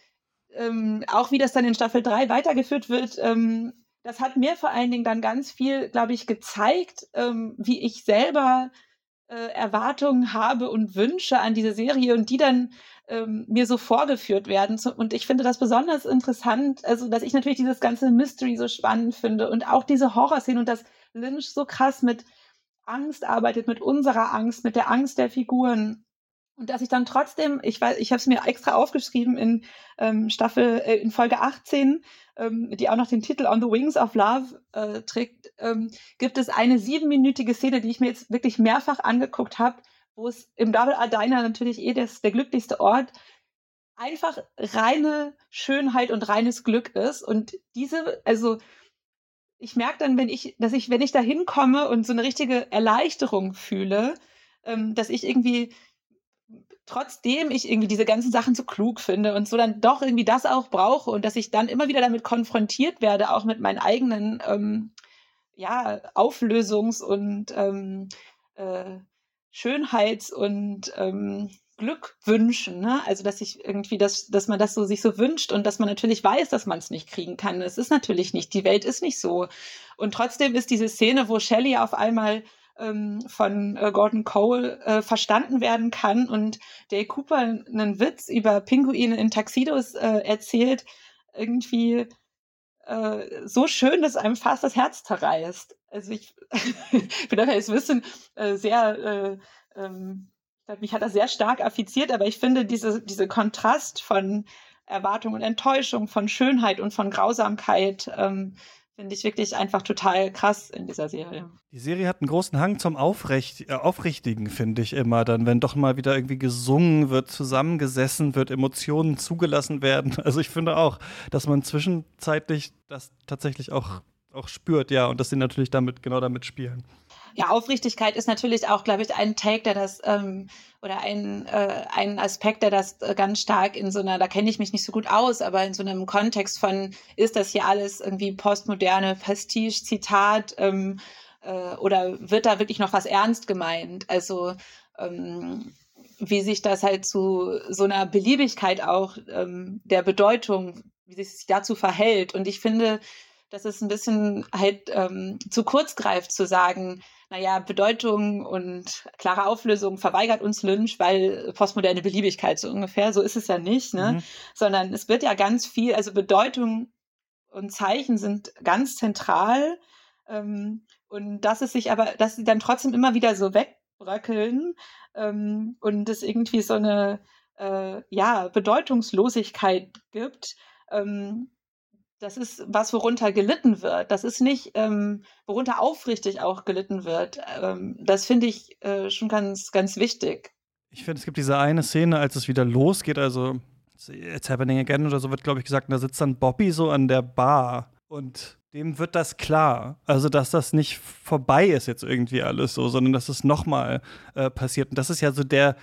ähm, auch wie das dann in Staffel 3 weitergeführt wird, ähm, das hat mir vor allen Dingen dann ganz viel, glaube ich, gezeigt, ähm, wie ich selber äh, Erwartungen habe und Wünsche an diese Serie und die dann ähm, mir so vorgeführt werden. Und ich finde das besonders interessant, also dass ich natürlich dieses ganze Mystery so spannend finde und auch diese Horrorszene und dass Lynch so krass mit Angst arbeitet, mit unserer Angst, mit der Angst der Figuren. Und dass ich dann trotzdem, ich weiß, ich habe es mir extra aufgeschrieben in ähm, Staffel, äh, in Folge 18, ähm, die auch noch den Titel On the Wings of Love äh, trägt, ähm, gibt es eine siebenminütige Szene, die ich mir jetzt wirklich mehrfach angeguckt habe, wo es im Double A Diner natürlich eh das, der glücklichste Ort einfach reine Schönheit und reines Glück ist. Und diese, also ich merke dann, wenn ich, dass ich, wenn ich da hinkomme und so eine richtige Erleichterung fühle, ähm, dass ich irgendwie trotzdem ich irgendwie diese ganzen Sachen so klug finde und so dann doch irgendwie das auch brauche und dass ich dann immer wieder damit konfrontiert werde, auch mit meinen eigenen ähm, ja, Auflösungs- und ähm, äh, Schönheits- und ähm, Glückwünschen, ne? Also dass ich irgendwie, dass, dass man das so sich so wünscht und dass man natürlich weiß, dass man es nicht kriegen kann. Es ist natürlich nicht, die Welt ist nicht so. Und trotzdem ist diese Szene, wo Shelley auf einmal ähm, von äh, Gordon Cole äh, verstanden werden kann und Dale Cooper einen Witz über Pinguine in Taxidos äh, erzählt, irgendwie äh, so schön, dass einem fast das Herz zerreißt. Also ich bin daher jetzt wissen äh, sehr äh, ähm, mich hat das sehr stark affiziert, aber ich finde diese, diese Kontrast von Erwartung und Enttäuschung, von Schönheit und von Grausamkeit ähm, Finde ich wirklich einfach total krass in dieser Serie. Die Serie hat einen großen Hang zum Aufrecht, äh, Aufrichtigen, finde ich immer. Dann, wenn doch mal wieder irgendwie gesungen wird, zusammengesessen wird, Emotionen zugelassen werden. Also ich finde auch, dass man zwischenzeitlich das tatsächlich auch, auch spürt, ja, und dass sie natürlich damit, genau damit spielen. Ja, Aufrichtigkeit ist natürlich auch, glaube ich, ein Take, der das ähm, oder ein, äh, ein Aspekt, der das äh, ganz stark in so einer, da kenne ich mich nicht so gut aus, aber in so einem Kontext von, ist das hier alles irgendwie postmoderne Prestige, Zitat, ähm, äh, oder wird da wirklich noch was ernst gemeint? Also ähm, wie sich das halt zu so einer Beliebigkeit auch ähm, der Bedeutung, wie sich sich dazu verhält. Und ich finde, dass es ein bisschen halt ähm, zu kurz greift zu sagen, naja, Bedeutung und klare Auflösung verweigert uns Lynch, weil postmoderne Beliebigkeit so ungefähr, so ist es ja nicht, ne? Mhm. Sondern es wird ja ganz viel, also Bedeutung und Zeichen sind ganz zentral. Ähm, und dass es sich aber, dass sie dann trotzdem immer wieder so wegbröckeln ähm, und es irgendwie so eine äh, ja, Bedeutungslosigkeit gibt, ähm, das ist was, worunter gelitten wird. Das ist nicht, ähm, worunter aufrichtig auch gelitten wird. Ähm, das finde ich äh, schon ganz, ganz wichtig. Ich finde, es gibt diese eine Szene, als es wieder losgeht, also It's Happening Again oder so wird, glaube ich, gesagt, und da sitzt dann Bobby so an der Bar und dem wird das klar. Also, dass das nicht vorbei ist jetzt irgendwie alles so, sondern dass es nochmal äh, passiert. Und das ist ja so der,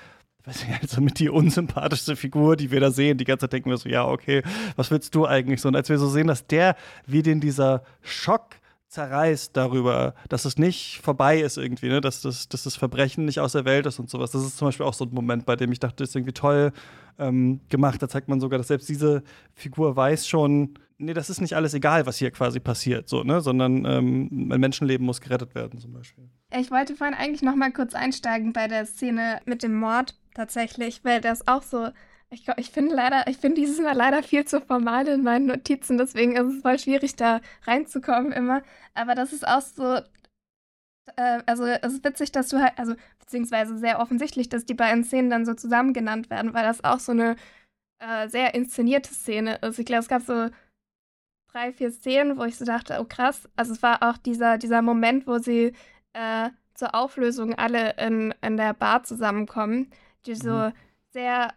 weiß ich, also mit die unsympathischste Figur, die wir da sehen. Die ganze Zeit denken wir so, ja, okay, was willst du eigentlich so? Und als wir so sehen, dass der, wie den dieser Schock zerreißt darüber, dass es nicht vorbei ist irgendwie, ne? dass, das, dass das Verbrechen nicht aus der Welt ist und sowas. Das ist zum Beispiel auch so ein Moment, bei dem ich dachte, das ist irgendwie toll ähm, gemacht. Da zeigt man sogar, dass selbst diese Figur weiß schon, nee, das ist nicht alles egal, was hier quasi passiert, so, ne? sondern ähm, ein Menschenleben muss gerettet werden zum Beispiel. Ich wollte vorhin eigentlich noch mal kurz einsteigen bei der Szene mit dem Mord tatsächlich, weil das auch so ich, ich finde leider, ich finde dieses Mal leider viel zu formal in meinen Notizen, deswegen ist es voll schwierig, da reinzukommen immer. Aber das ist auch so, äh, also es ist witzig, dass du halt, also beziehungsweise sehr offensichtlich, dass die beiden Szenen dann so zusammen genannt werden, weil das auch so eine äh, sehr inszenierte Szene ist. Ich glaube, es gab so drei, vier Szenen, wo ich so dachte, oh krass. Also es war auch dieser, dieser Moment, wo sie äh, zur Auflösung alle in, in der Bar zusammenkommen, die so mhm. sehr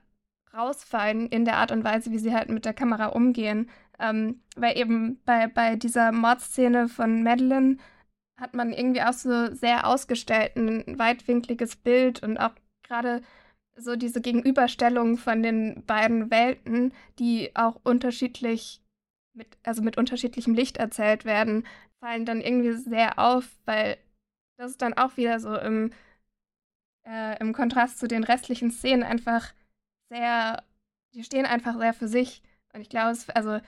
rausfallen in der Art und Weise, wie sie halt mit der Kamera umgehen. Ähm, weil eben bei, bei dieser Mordszene von Madeline hat man irgendwie auch so sehr ausgestellt ein weitwinkliges Bild und auch gerade so diese Gegenüberstellung von den beiden Welten, die auch unterschiedlich mit, also mit unterschiedlichem Licht erzählt werden, fallen dann irgendwie sehr auf, weil das ist dann auch wieder so im, äh, im Kontrast zu den restlichen Szenen einfach sehr, die stehen einfach sehr für sich. Und ich glaube, also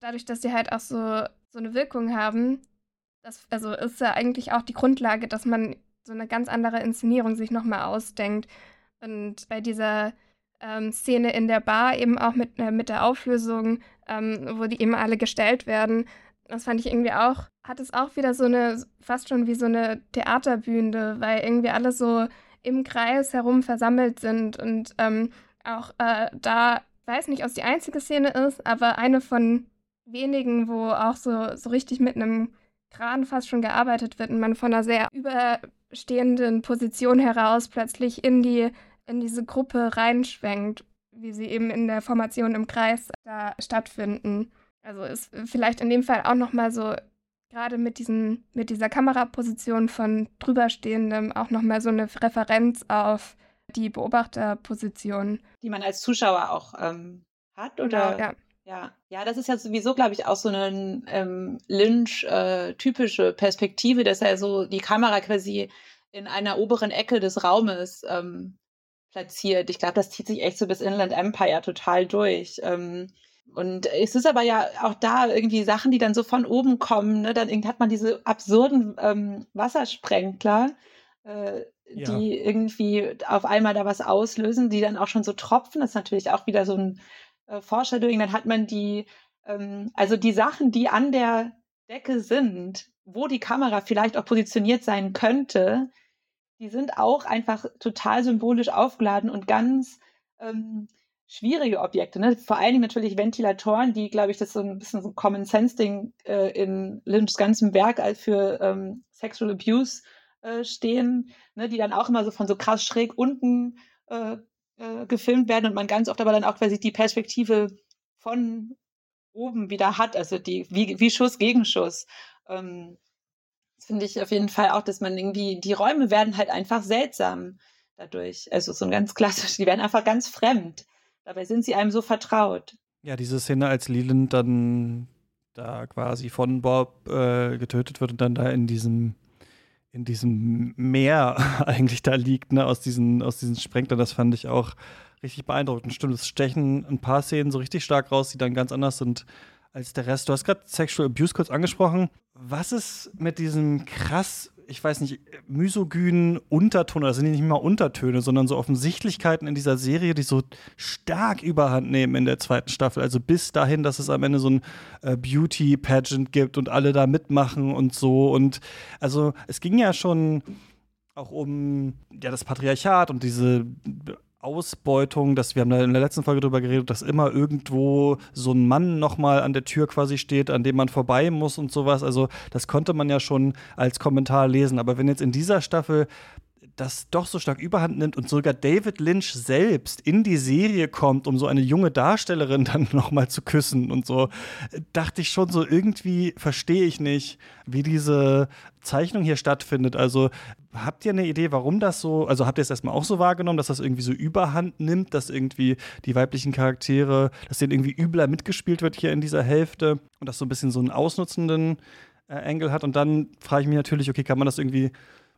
dadurch, dass sie halt auch so, so eine Wirkung haben, das also ist ja eigentlich auch die Grundlage, dass man so eine ganz andere Inszenierung sich nochmal ausdenkt. Und bei dieser ähm, Szene in der Bar eben auch mit, äh, mit der Auflösung, ähm, wo die eben alle gestellt werden, das fand ich irgendwie auch, hat es auch wieder so eine, fast schon wie so eine Theaterbühne, weil irgendwie alle so im Kreis herum versammelt sind und ähm, auch äh, da, weiß nicht, ob es die einzige Szene ist, aber eine von wenigen, wo auch so, so richtig mit einem Kran fast schon gearbeitet wird und man von einer sehr überstehenden Position heraus plötzlich in die in diese Gruppe reinschwenkt, wie sie eben in der Formation im Kreis da stattfinden. Also ist vielleicht in dem Fall auch nochmal so gerade mit diesen mit dieser Kameraposition von drüberstehendem auch nochmal so eine Referenz auf die Beobachterposition, die man als Zuschauer auch ähm, hat oder genau, ja. Ja, ja, das ist ja sowieso, glaube ich, auch so eine ähm, Lynch-typische äh, Perspektive, dass er so die Kamera quasi in einer oberen Ecke des Raumes ähm, platziert. Ich glaube, das zieht sich echt so bis Inland Empire total durch. Ähm, und es ist aber ja auch da irgendwie Sachen, die dann so von oben kommen. Ne? Dann hat man diese absurden ähm, Wassersprenkler, äh, ja. die irgendwie auf einmal da was auslösen, die dann auch schon so tropfen. Das ist natürlich auch wieder so ein äh, Foreshadowing. Dann hat man die, ähm, also die Sachen, die an der Decke sind, wo die Kamera vielleicht auch positioniert sein könnte, die sind auch einfach total symbolisch aufgeladen und ganz ähm, schwierige Objekte. Ne? Vor allen Dingen natürlich Ventilatoren, die, glaube ich, das so ein bisschen so ein Common Sense-Ding äh, in Lynchs ganzem Werk als für ähm, Sexual Abuse äh, stehen, ne? die dann auch immer so von so krass schräg unten äh, äh, gefilmt werden und man ganz oft aber dann auch quasi die Perspektive von oben wieder hat, also die wie, wie Schuss gegen Schuss. Ähm, das finde ich auf jeden Fall auch, dass man irgendwie, die Räume werden halt einfach seltsam dadurch. Also so ein ganz klassisch, die werden einfach ganz fremd. Dabei sind sie einem so vertraut. Ja, diese Szene, als Leland dann da quasi von Bob äh, getötet wird und dann da in diesem in diesem Meer eigentlich da liegt, ne, aus diesen, aus diesen Sprenglern, das fand ich auch richtig beeindruckend. Stimmt, es stechen ein paar Szenen so richtig stark raus, die dann ganz anders sind als der Rest. Du hast gerade Sexual Abuse kurz angesprochen. Was ist mit diesem krass ich weiß nicht, misogynen Unterton, das sind nicht mal Untertöne, sondern so Offensichtlichkeiten in dieser Serie, die so stark überhand nehmen in der zweiten Staffel. Also bis dahin, dass es am Ende so ein äh, Beauty-Pageant gibt und alle da mitmachen und so. Und also es ging ja schon auch um ja, das Patriarchat und diese Ausbeutung, dass wir haben da in der letzten Folge drüber geredet, dass immer irgendwo so ein Mann nochmal an der Tür quasi steht, an dem man vorbei muss und sowas. Also das konnte man ja schon als Kommentar lesen. Aber wenn jetzt in dieser Staffel das doch so stark überhand nimmt und sogar David Lynch selbst in die Serie kommt, um so eine junge Darstellerin dann nochmal zu küssen und so, dachte ich schon so, irgendwie verstehe ich nicht, wie diese Zeichnung hier stattfindet. Also habt ihr eine Idee, warum das so, also habt ihr es erstmal auch so wahrgenommen, dass das irgendwie so überhand nimmt, dass irgendwie die weiblichen Charaktere, dass denen irgendwie übler mitgespielt wird hier in dieser Hälfte und das so ein bisschen so einen ausnutzenden äh, hat und dann frage ich mich natürlich, okay, kann man das irgendwie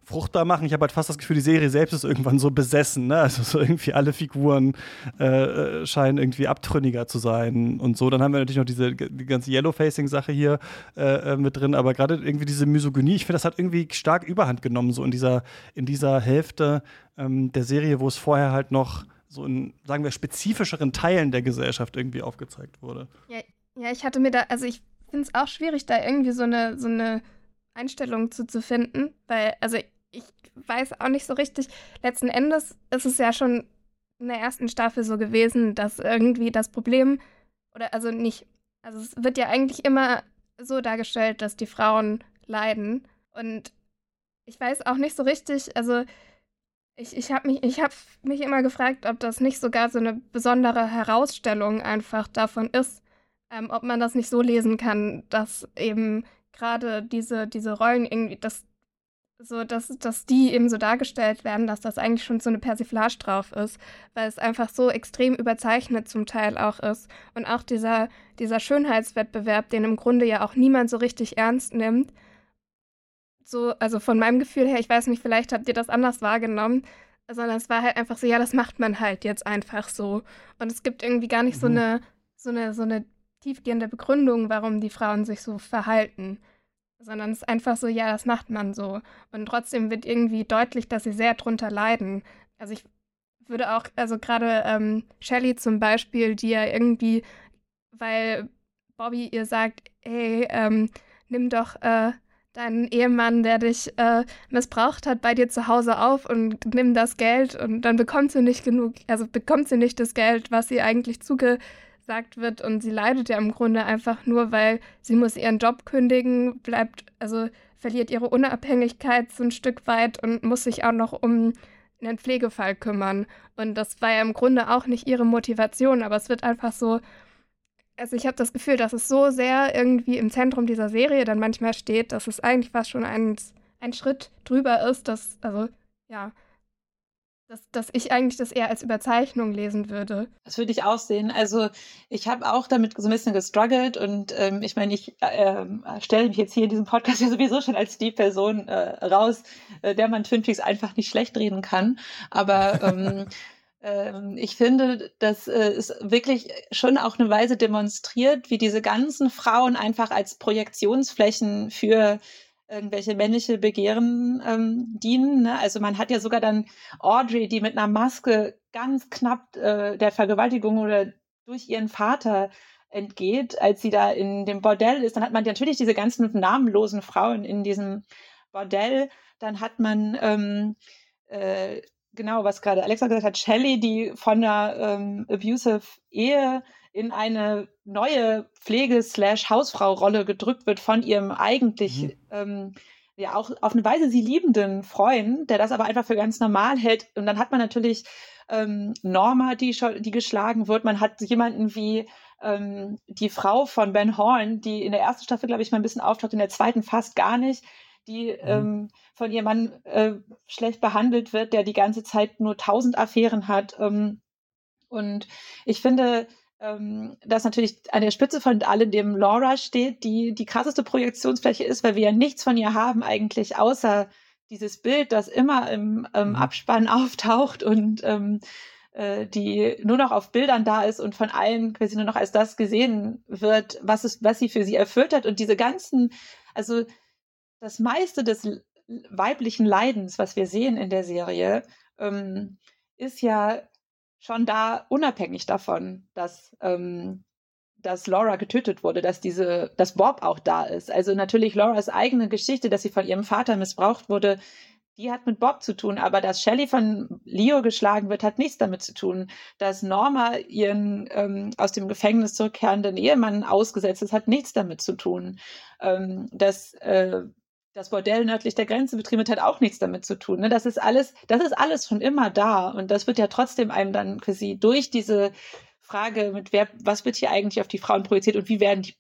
fruchtbar machen. Ich habe halt fast das Gefühl, die Serie selbst ist irgendwann so besessen. Ne? Also so irgendwie alle Figuren äh, äh, scheinen irgendwie abtrünniger zu sein und so. Dann haben wir natürlich noch diese die ganze Yellow-Facing-Sache hier äh, äh, mit drin, aber gerade irgendwie diese Misogynie, ich finde, das hat irgendwie stark Überhand genommen, so in dieser, in dieser Hälfte ähm, der Serie, wo es vorher halt noch so in, sagen wir, spezifischeren Teilen der Gesellschaft irgendwie aufgezeigt wurde. Ja, ja ich hatte mir da, also ich finde es auch schwierig, da irgendwie so eine, so eine Einstellung zu, zu finden, weil, also ich weiß auch nicht so richtig, letzten Endes ist es ja schon in der ersten Staffel so gewesen, dass irgendwie das Problem, oder also nicht, also es wird ja eigentlich immer so dargestellt, dass die Frauen leiden. Und ich weiß auch nicht so richtig, also ich, ich habe mich, hab mich immer gefragt, ob das nicht sogar so eine besondere Herausstellung einfach davon ist, ähm, ob man das nicht so lesen kann, dass eben gerade diese, diese Rollen irgendwie, dass so, dass, dass die eben so dargestellt werden, dass das eigentlich schon so eine Persiflage drauf ist, weil es einfach so extrem überzeichnet zum Teil auch ist. Und auch dieser, dieser Schönheitswettbewerb, den im Grunde ja auch niemand so richtig ernst nimmt. So, also von meinem Gefühl her, ich weiß nicht, vielleicht habt ihr das anders wahrgenommen, sondern es war halt einfach so, ja, das macht man halt jetzt einfach so. Und es gibt irgendwie gar nicht mhm. so eine, so eine, so eine tiefgehende Begründung, warum die Frauen sich so verhalten sondern es ist einfach so, ja, das macht man so. Und trotzdem wird irgendwie deutlich, dass sie sehr drunter leiden. Also ich würde auch, also gerade ähm, Shelley zum Beispiel, die ja irgendwie, weil Bobby ihr sagt, hey, ähm, nimm doch äh, deinen Ehemann, der dich äh, missbraucht hat, bei dir zu Hause auf und nimm das Geld und dann bekommt sie nicht genug, also bekommt sie nicht das Geld, was sie eigentlich zuge gesagt wird und sie leidet ja im Grunde einfach nur, weil sie muss ihren Job kündigen, bleibt, also verliert ihre Unabhängigkeit so ein Stück weit und muss sich auch noch um einen Pflegefall kümmern. Und das war ja im Grunde auch nicht ihre Motivation, aber es wird einfach so, also ich habe das Gefühl, dass es so sehr irgendwie im Zentrum dieser Serie dann manchmal steht, dass es eigentlich fast schon ein, ein Schritt drüber ist, dass, also ja, dass, dass ich eigentlich das eher als Überzeichnung lesen würde. Das würde ich auch sehen. Also ich habe auch damit so ein bisschen gestruggelt und ähm, ich meine, ich äh, stelle mich jetzt hier in diesem Podcast ja sowieso schon als die Person äh, raus, äh, der man Twin Peaks einfach nicht schlecht reden kann. Aber ähm, ähm ich finde, dass äh, es wirklich schon auch eine Weise demonstriert, wie diese ganzen Frauen einfach als Projektionsflächen für irgendwelche männliche Begehren ähm, dienen. Ne? Also man hat ja sogar dann Audrey, die mit einer Maske ganz knapp äh, der Vergewaltigung oder durch ihren Vater entgeht, als sie da in dem Bordell ist. Dann hat man natürlich diese ganzen namenlosen Frauen in diesem Bordell. Dann hat man ähm, äh, genau, was gerade Alexa gesagt hat, Shelley, die von einer ähm, abusive Ehe in eine neue Pflege-Hausfrau-Rolle gedrückt wird von ihrem eigentlich mhm. ähm, ja auch auf eine Weise sie liebenden Freund, der das aber einfach für ganz normal hält. Und dann hat man natürlich ähm, Norma, die, die geschlagen wird. Man hat jemanden wie ähm, die Frau von Ben Horn, die in der ersten Staffel, glaube ich, mal ein bisschen auftaucht, in der zweiten fast gar nicht, die mhm. ähm, von ihrem Mann äh, schlecht behandelt wird, der die ganze Zeit nur tausend Affären hat. Ähm, und ich finde, ähm, dass natürlich an der Spitze von alledem Laura steht, die die krasseste Projektionsfläche ist, weil wir ja nichts von ihr haben eigentlich, außer dieses Bild, das immer im ähm. Abspann auftaucht und ähm, äh, die nur noch auf Bildern da ist und von allen quasi nur noch als das gesehen wird, was, es, was sie für sie erfüllt hat. Und diese ganzen, also das meiste des weiblichen Leidens, was wir sehen in der Serie, ähm, ist ja schon da unabhängig davon, dass, ähm, dass Laura getötet wurde, dass diese, dass Bob auch da ist. Also natürlich Lauras eigene Geschichte, dass sie von ihrem Vater missbraucht wurde, die hat mit Bob zu tun, aber dass Shelley von Leo geschlagen wird, hat nichts damit zu tun. Dass Norma ihren ähm, aus dem Gefängnis zurückkehrenden Ehemann ausgesetzt ist, hat nichts damit zu tun. Ähm, dass äh, das Bordell nördlich der Grenze betrieben wird, hat auch nichts damit zu tun. Ne? Das ist alles, das ist alles schon immer da. Und das wird ja trotzdem einem dann quasi durch diese Frage mit wer, was wird hier eigentlich auf die Frauen projiziert und wie werden die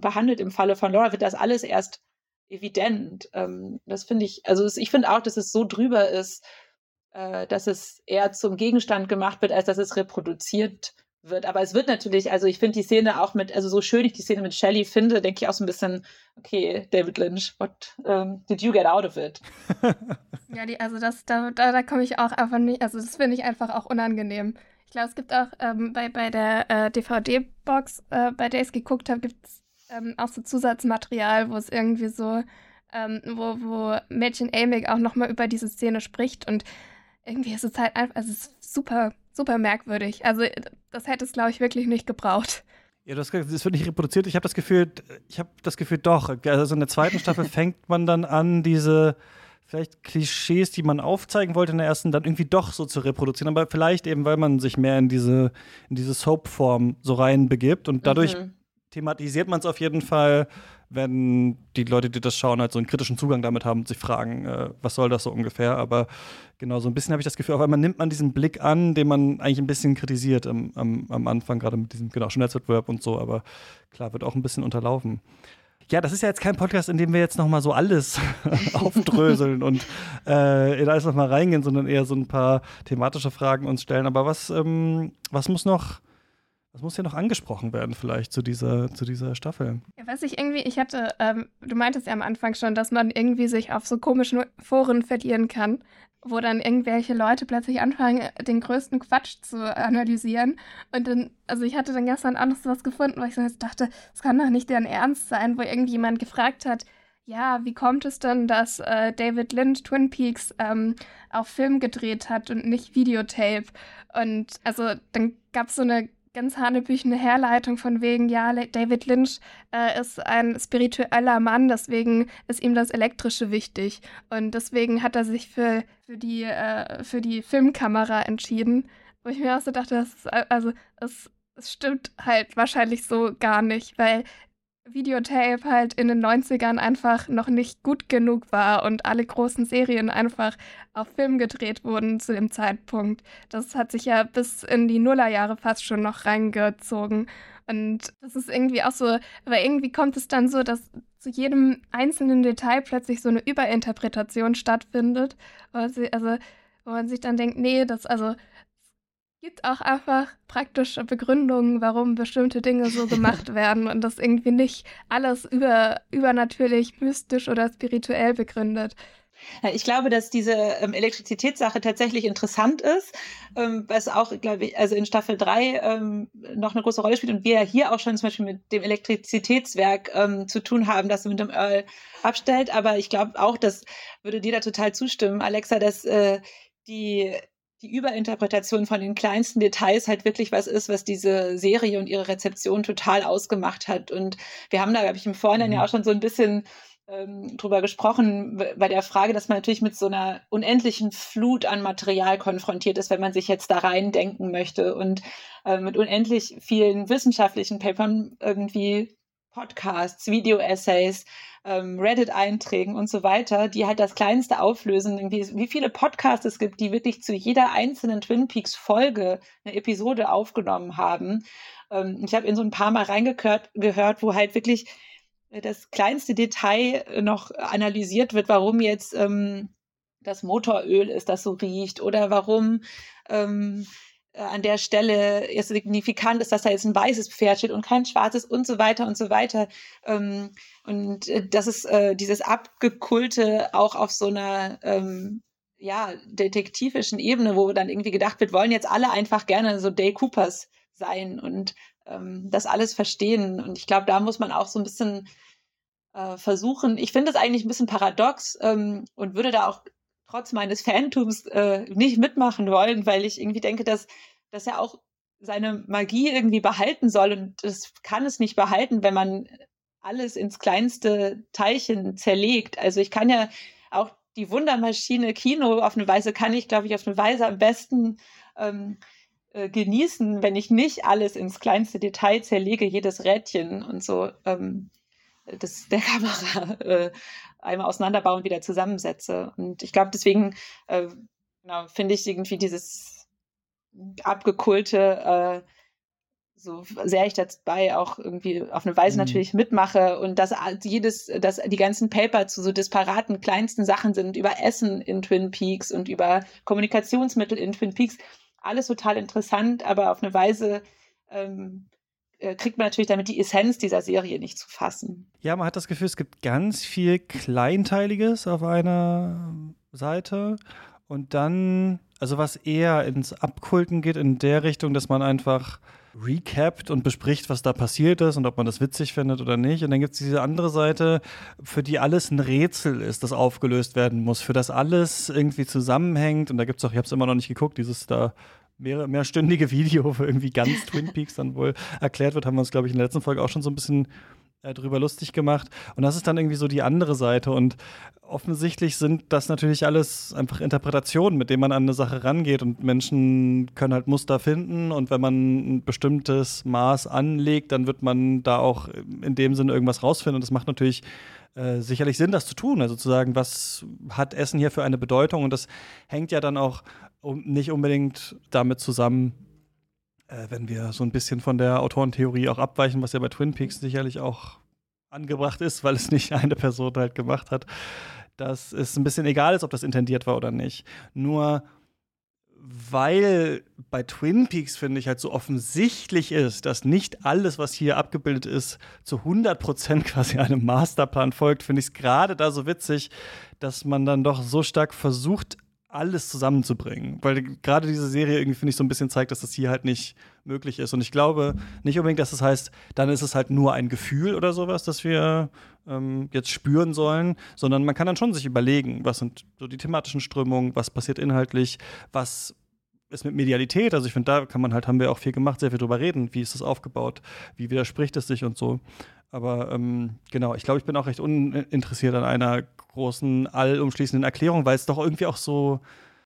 behandelt im Falle von Laura, wird das alles erst evident. Ähm, das finde ich, also ich finde auch, dass es so drüber ist, äh, dass es eher zum Gegenstand gemacht wird, als dass es reproduziert wird. Aber es wird natürlich, also ich finde die Szene auch mit, also so schön ich die Szene mit Shelley finde, denke ich auch so ein bisschen, okay, David Lynch, what um, did you get out of it? ja, die, also das, da, da, da komme ich auch einfach nicht, also das finde ich einfach auch unangenehm. Ich glaube, es gibt auch ähm, bei, bei der äh, DVD-Box, äh, bei der ich es geguckt habe, gibt es ähm, auch so Zusatzmaterial, wo es irgendwie so, ähm, wo, wo Mädchen Amick auch nochmal über diese Szene spricht und irgendwie ist es halt einfach, also es ist super super merkwürdig. Also das hätte es, glaube ich, wirklich nicht gebraucht. Ja, das, das wird nicht reproduziert. Ich habe das Gefühl, ich habe das Gefühl doch. Also in der zweiten Staffel fängt man dann an, diese vielleicht Klischees, die man aufzeigen wollte in der ersten, dann irgendwie doch so zu reproduzieren. Aber vielleicht eben, weil man sich mehr in diese, in diese Soap-Form so reinbegibt und dadurch mhm. thematisiert man es auf jeden Fall, wenn die Leute, die das schauen, halt so einen kritischen Zugang damit haben und sich fragen, äh, was soll das so ungefähr. Aber genau, so ein bisschen habe ich das Gefühl, auf einmal nimmt man diesen Blick an, den man eigentlich ein bisschen kritisiert am, am, am Anfang, gerade mit diesem genau, Schönheitswettbewerb und so, aber klar, wird auch ein bisschen unterlaufen. Ja, das ist ja jetzt kein Podcast, in dem wir jetzt nochmal so alles aufdröseln und äh, in alles nochmal reingehen, sondern eher so ein paar thematische Fragen uns stellen. Aber was, ähm, was muss noch was muss ja noch angesprochen werden, vielleicht zu dieser, zu dieser Staffel? Ja, was ich irgendwie, ich hatte, ähm, du meintest ja am Anfang schon, dass man irgendwie sich auf so komischen Foren verlieren kann, wo dann irgendwelche Leute plötzlich anfangen, den größten Quatsch zu analysieren. Und dann, also ich hatte dann gestern Abend was gefunden, wo ich so dachte, es kann doch nicht deren Ernst sein, wo irgendjemand gefragt hat, ja, wie kommt es denn, dass äh, David Lynch Twin Peaks ähm, auf Film gedreht hat und nicht Videotape? Und also dann gab es so eine ganz hanebüchene Herleitung von wegen, ja, David Lynch äh, ist ein spiritueller Mann, deswegen ist ihm das Elektrische wichtig. Und deswegen hat er sich für, für, die, äh, für die Filmkamera entschieden. Wo ich mir auch so dachte, das ist, also es, es stimmt halt wahrscheinlich so gar nicht, weil Videotape halt in den 90ern einfach noch nicht gut genug war und alle großen Serien einfach auf Film gedreht wurden zu dem Zeitpunkt. Das hat sich ja bis in die Nullerjahre fast schon noch reingezogen. Und das ist irgendwie auch so, aber irgendwie kommt es dann so, dass zu jedem einzelnen Detail plötzlich so eine Überinterpretation stattfindet. Also, wo man sich dann denkt, nee, das, also gibt auch einfach praktische Begründungen, warum bestimmte Dinge so gemacht werden und das irgendwie nicht alles über, übernatürlich, mystisch oder spirituell begründet. Ich glaube, dass diese ähm, Elektrizitätssache tatsächlich interessant ist, ähm, was auch, glaube ich, also in Staffel 3 ähm, noch eine große Rolle spielt und wir hier auch schon zum Beispiel mit dem Elektrizitätswerk ähm, zu tun haben, das mit dem Earl abstellt. Aber ich glaube auch, das würde dir da total zustimmen, Alexa, dass äh, die die Überinterpretation von den kleinsten Details halt wirklich was ist, was diese Serie und ihre Rezeption total ausgemacht hat. Und wir haben da, glaube ich, im Vorhinein mhm. ja auch schon so ein bisschen ähm, drüber gesprochen, bei der Frage, dass man natürlich mit so einer unendlichen Flut an Material konfrontiert ist, wenn man sich jetzt da rein denken möchte und äh, mit unendlich vielen wissenschaftlichen Papern irgendwie Podcasts, Video-Essays, ähm, Reddit-Einträgen und so weiter, die halt das Kleinste auflösen, irgendwie, wie viele Podcasts es gibt, die wirklich zu jeder einzelnen Twin Peaks-Folge eine Episode aufgenommen haben. Ähm, ich habe in so ein paar Mal reingehört, gehört, wo halt wirklich das kleinste Detail noch analysiert wird, warum jetzt ähm, das Motoröl ist, das so riecht oder warum ähm, äh, an der Stelle jetzt signifikant ist, dass da jetzt ein weißes Pferd steht und kein schwarzes und so weiter und so weiter. Ähm, und äh, das ist äh, dieses Abgekulte auch auf so einer ähm, ja, detektivischen Ebene, wo dann irgendwie gedacht wird, wollen jetzt alle einfach gerne so Day Coopers sein und ähm, das alles verstehen. Und ich glaube, da muss man auch so ein bisschen äh, versuchen. Ich finde es eigentlich ein bisschen paradox und würde da auch trotz meines Fantums äh, nicht mitmachen wollen, weil ich irgendwie denke, dass, dass er auch seine Magie irgendwie behalten soll und das kann es nicht behalten, wenn man alles ins kleinste Teilchen zerlegt. Also ich kann ja auch die Wundermaschine Kino auf eine Weise kann ich, glaube ich, auf eine Weise am besten ähm, äh, genießen, wenn ich nicht alles ins kleinste Detail zerlege, jedes Rädchen und so ähm, das der Kamera äh, einmal auseinanderbauen und wieder zusammensetze. Und ich glaube, deswegen äh, genau, finde ich irgendwie dieses abgekulte, äh, so sehr ich dabei auch irgendwie auf eine Weise mhm. natürlich mitmache und dass jedes, dass die ganzen Paper zu so disparaten kleinsten Sachen sind über Essen in Twin Peaks und über Kommunikationsmittel in Twin Peaks. Alles total interessant, aber auf eine Weise ähm, äh, kriegt man natürlich damit die Essenz dieser Serie nicht zu fassen. Ja, man hat das Gefühl, es gibt ganz viel Kleinteiliges auf einer Seite und dann, also was eher ins Abkulten geht, in der Richtung, dass man einfach recapt und bespricht, was da passiert ist und ob man das witzig findet oder nicht. Und dann gibt es diese andere Seite, für die alles ein Rätsel ist, das aufgelöst werden muss, für das alles irgendwie zusammenhängt. Und da gibt es auch, ich habe es immer noch nicht geguckt, dieses da mehrere, mehrstündige Video für irgendwie ganz Twin Peaks dann wohl erklärt wird, haben wir uns, glaube ich, in der letzten Folge auch schon so ein bisschen äh, drüber lustig gemacht. Und das ist dann irgendwie so die andere Seite. Und offensichtlich sind das natürlich alles einfach Interpretationen, mit denen man an eine Sache rangeht. Und Menschen können halt Muster finden. Und wenn man ein bestimmtes Maß anlegt, dann wird man da auch in dem Sinne irgendwas rausfinden. Und das macht natürlich äh, sicherlich Sinn, das zu tun. Also zu sagen, was hat Essen hier für eine Bedeutung? Und das hängt ja dann auch nicht unbedingt damit zusammen, äh, wenn wir so ein bisschen von der Autorentheorie auch abweichen, was ja bei Twin Peaks sicherlich auch angebracht ist, weil es nicht eine Person halt gemacht hat, dass es ein bisschen egal ist, ob das intendiert war oder nicht. Nur weil bei Twin Peaks, finde ich, halt so offensichtlich ist, dass nicht alles, was hier abgebildet ist, zu 100% quasi einem Masterplan folgt, finde ich es gerade da so witzig, dass man dann doch so stark versucht, alles zusammenzubringen. Weil gerade diese Serie irgendwie, finde ich, so ein bisschen zeigt, dass das hier halt nicht möglich ist. Und ich glaube nicht unbedingt, dass das heißt, dann ist es halt nur ein Gefühl oder sowas, das wir ähm, jetzt spüren sollen, sondern man kann dann schon sich überlegen, was sind so die thematischen Strömungen, was passiert inhaltlich, was ist mit Medialität. Also ich finde, da kann man halt, haben wir auch viel gemacht, sehr viel drüber reden. Wie ist das aufgebaut? Wie widerspricht es sich und so. Aber ähm, genau, ich glaube, ich bin auch recht uninteressiert an einer großen, allumschließenden Erklärung, weil es doch irgendwie auch so,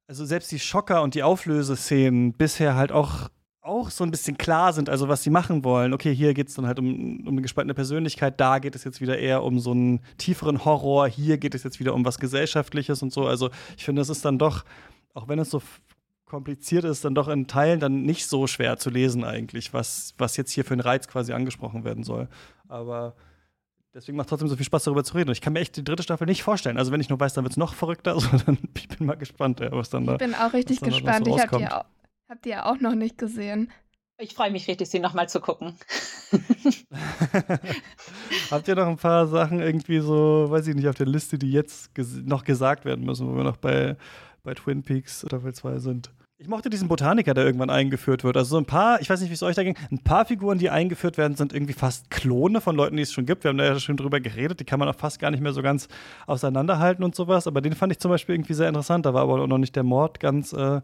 also selbst die Schocker und die Auflöseszenen bisher halt auch auch so ein bisschen klar sind, also was sie machen wollen. Okay, hier geht es dann halt um, um eine gespaltene Persönlichkeit, da geht es jetzt wieder eher um so einen tieferen Horror, hier geht es jetzt wieder um was Gesellschaftliches und so. Also ich finde, es ist dann doch, auch wenn es so kompliziert ist, dann doch in Teilen dann nicht so schwer zu lesen eigentlich, was, was jetzt hier für ein Reiz quasi angesprochen werden soll. Aber Deswegen macht es trotzdem so viel Spaß, darüber zu reden. Und ich kann mir echt die dritte Staffel nicht vorstellen. Also, wenn ich nur weiß, dann wird es noch verrückter. Also, dann, ich bin mal gespannt, ja, was dann da. Ich bin auch richtig gespannt. So ich habe die, auch, hab die ja auch noch nicht gesehen. Ich freue mich richtig, sie nochmal zu gucken. Habt ihr noch ein paar Sachen irgendwie so, weiß ich nicht, auf der Liste, die jetzt ges noch gesagt werden müssen, wo wir noch bei, bei Twin Peaks Staffel 2 sind? Ich mochte diesen Botaniker, der irgendwann eingeführt wird. Also so ein paar, ich weiß nicht, wie es euch da ging, ein paar Figuren, die eingeführt werden, sind irgendwie fast Klone von Leuten, die es schon gibt. Wir haben da ja schon drüber geredet, die kann man auch fast gar nicht mehr so ganz auseinanderhalten und sowas. Aber den fand ich zum Beispiel irgendwie sehr interessant. Da war aber noch nicht der Mord ganz, äh,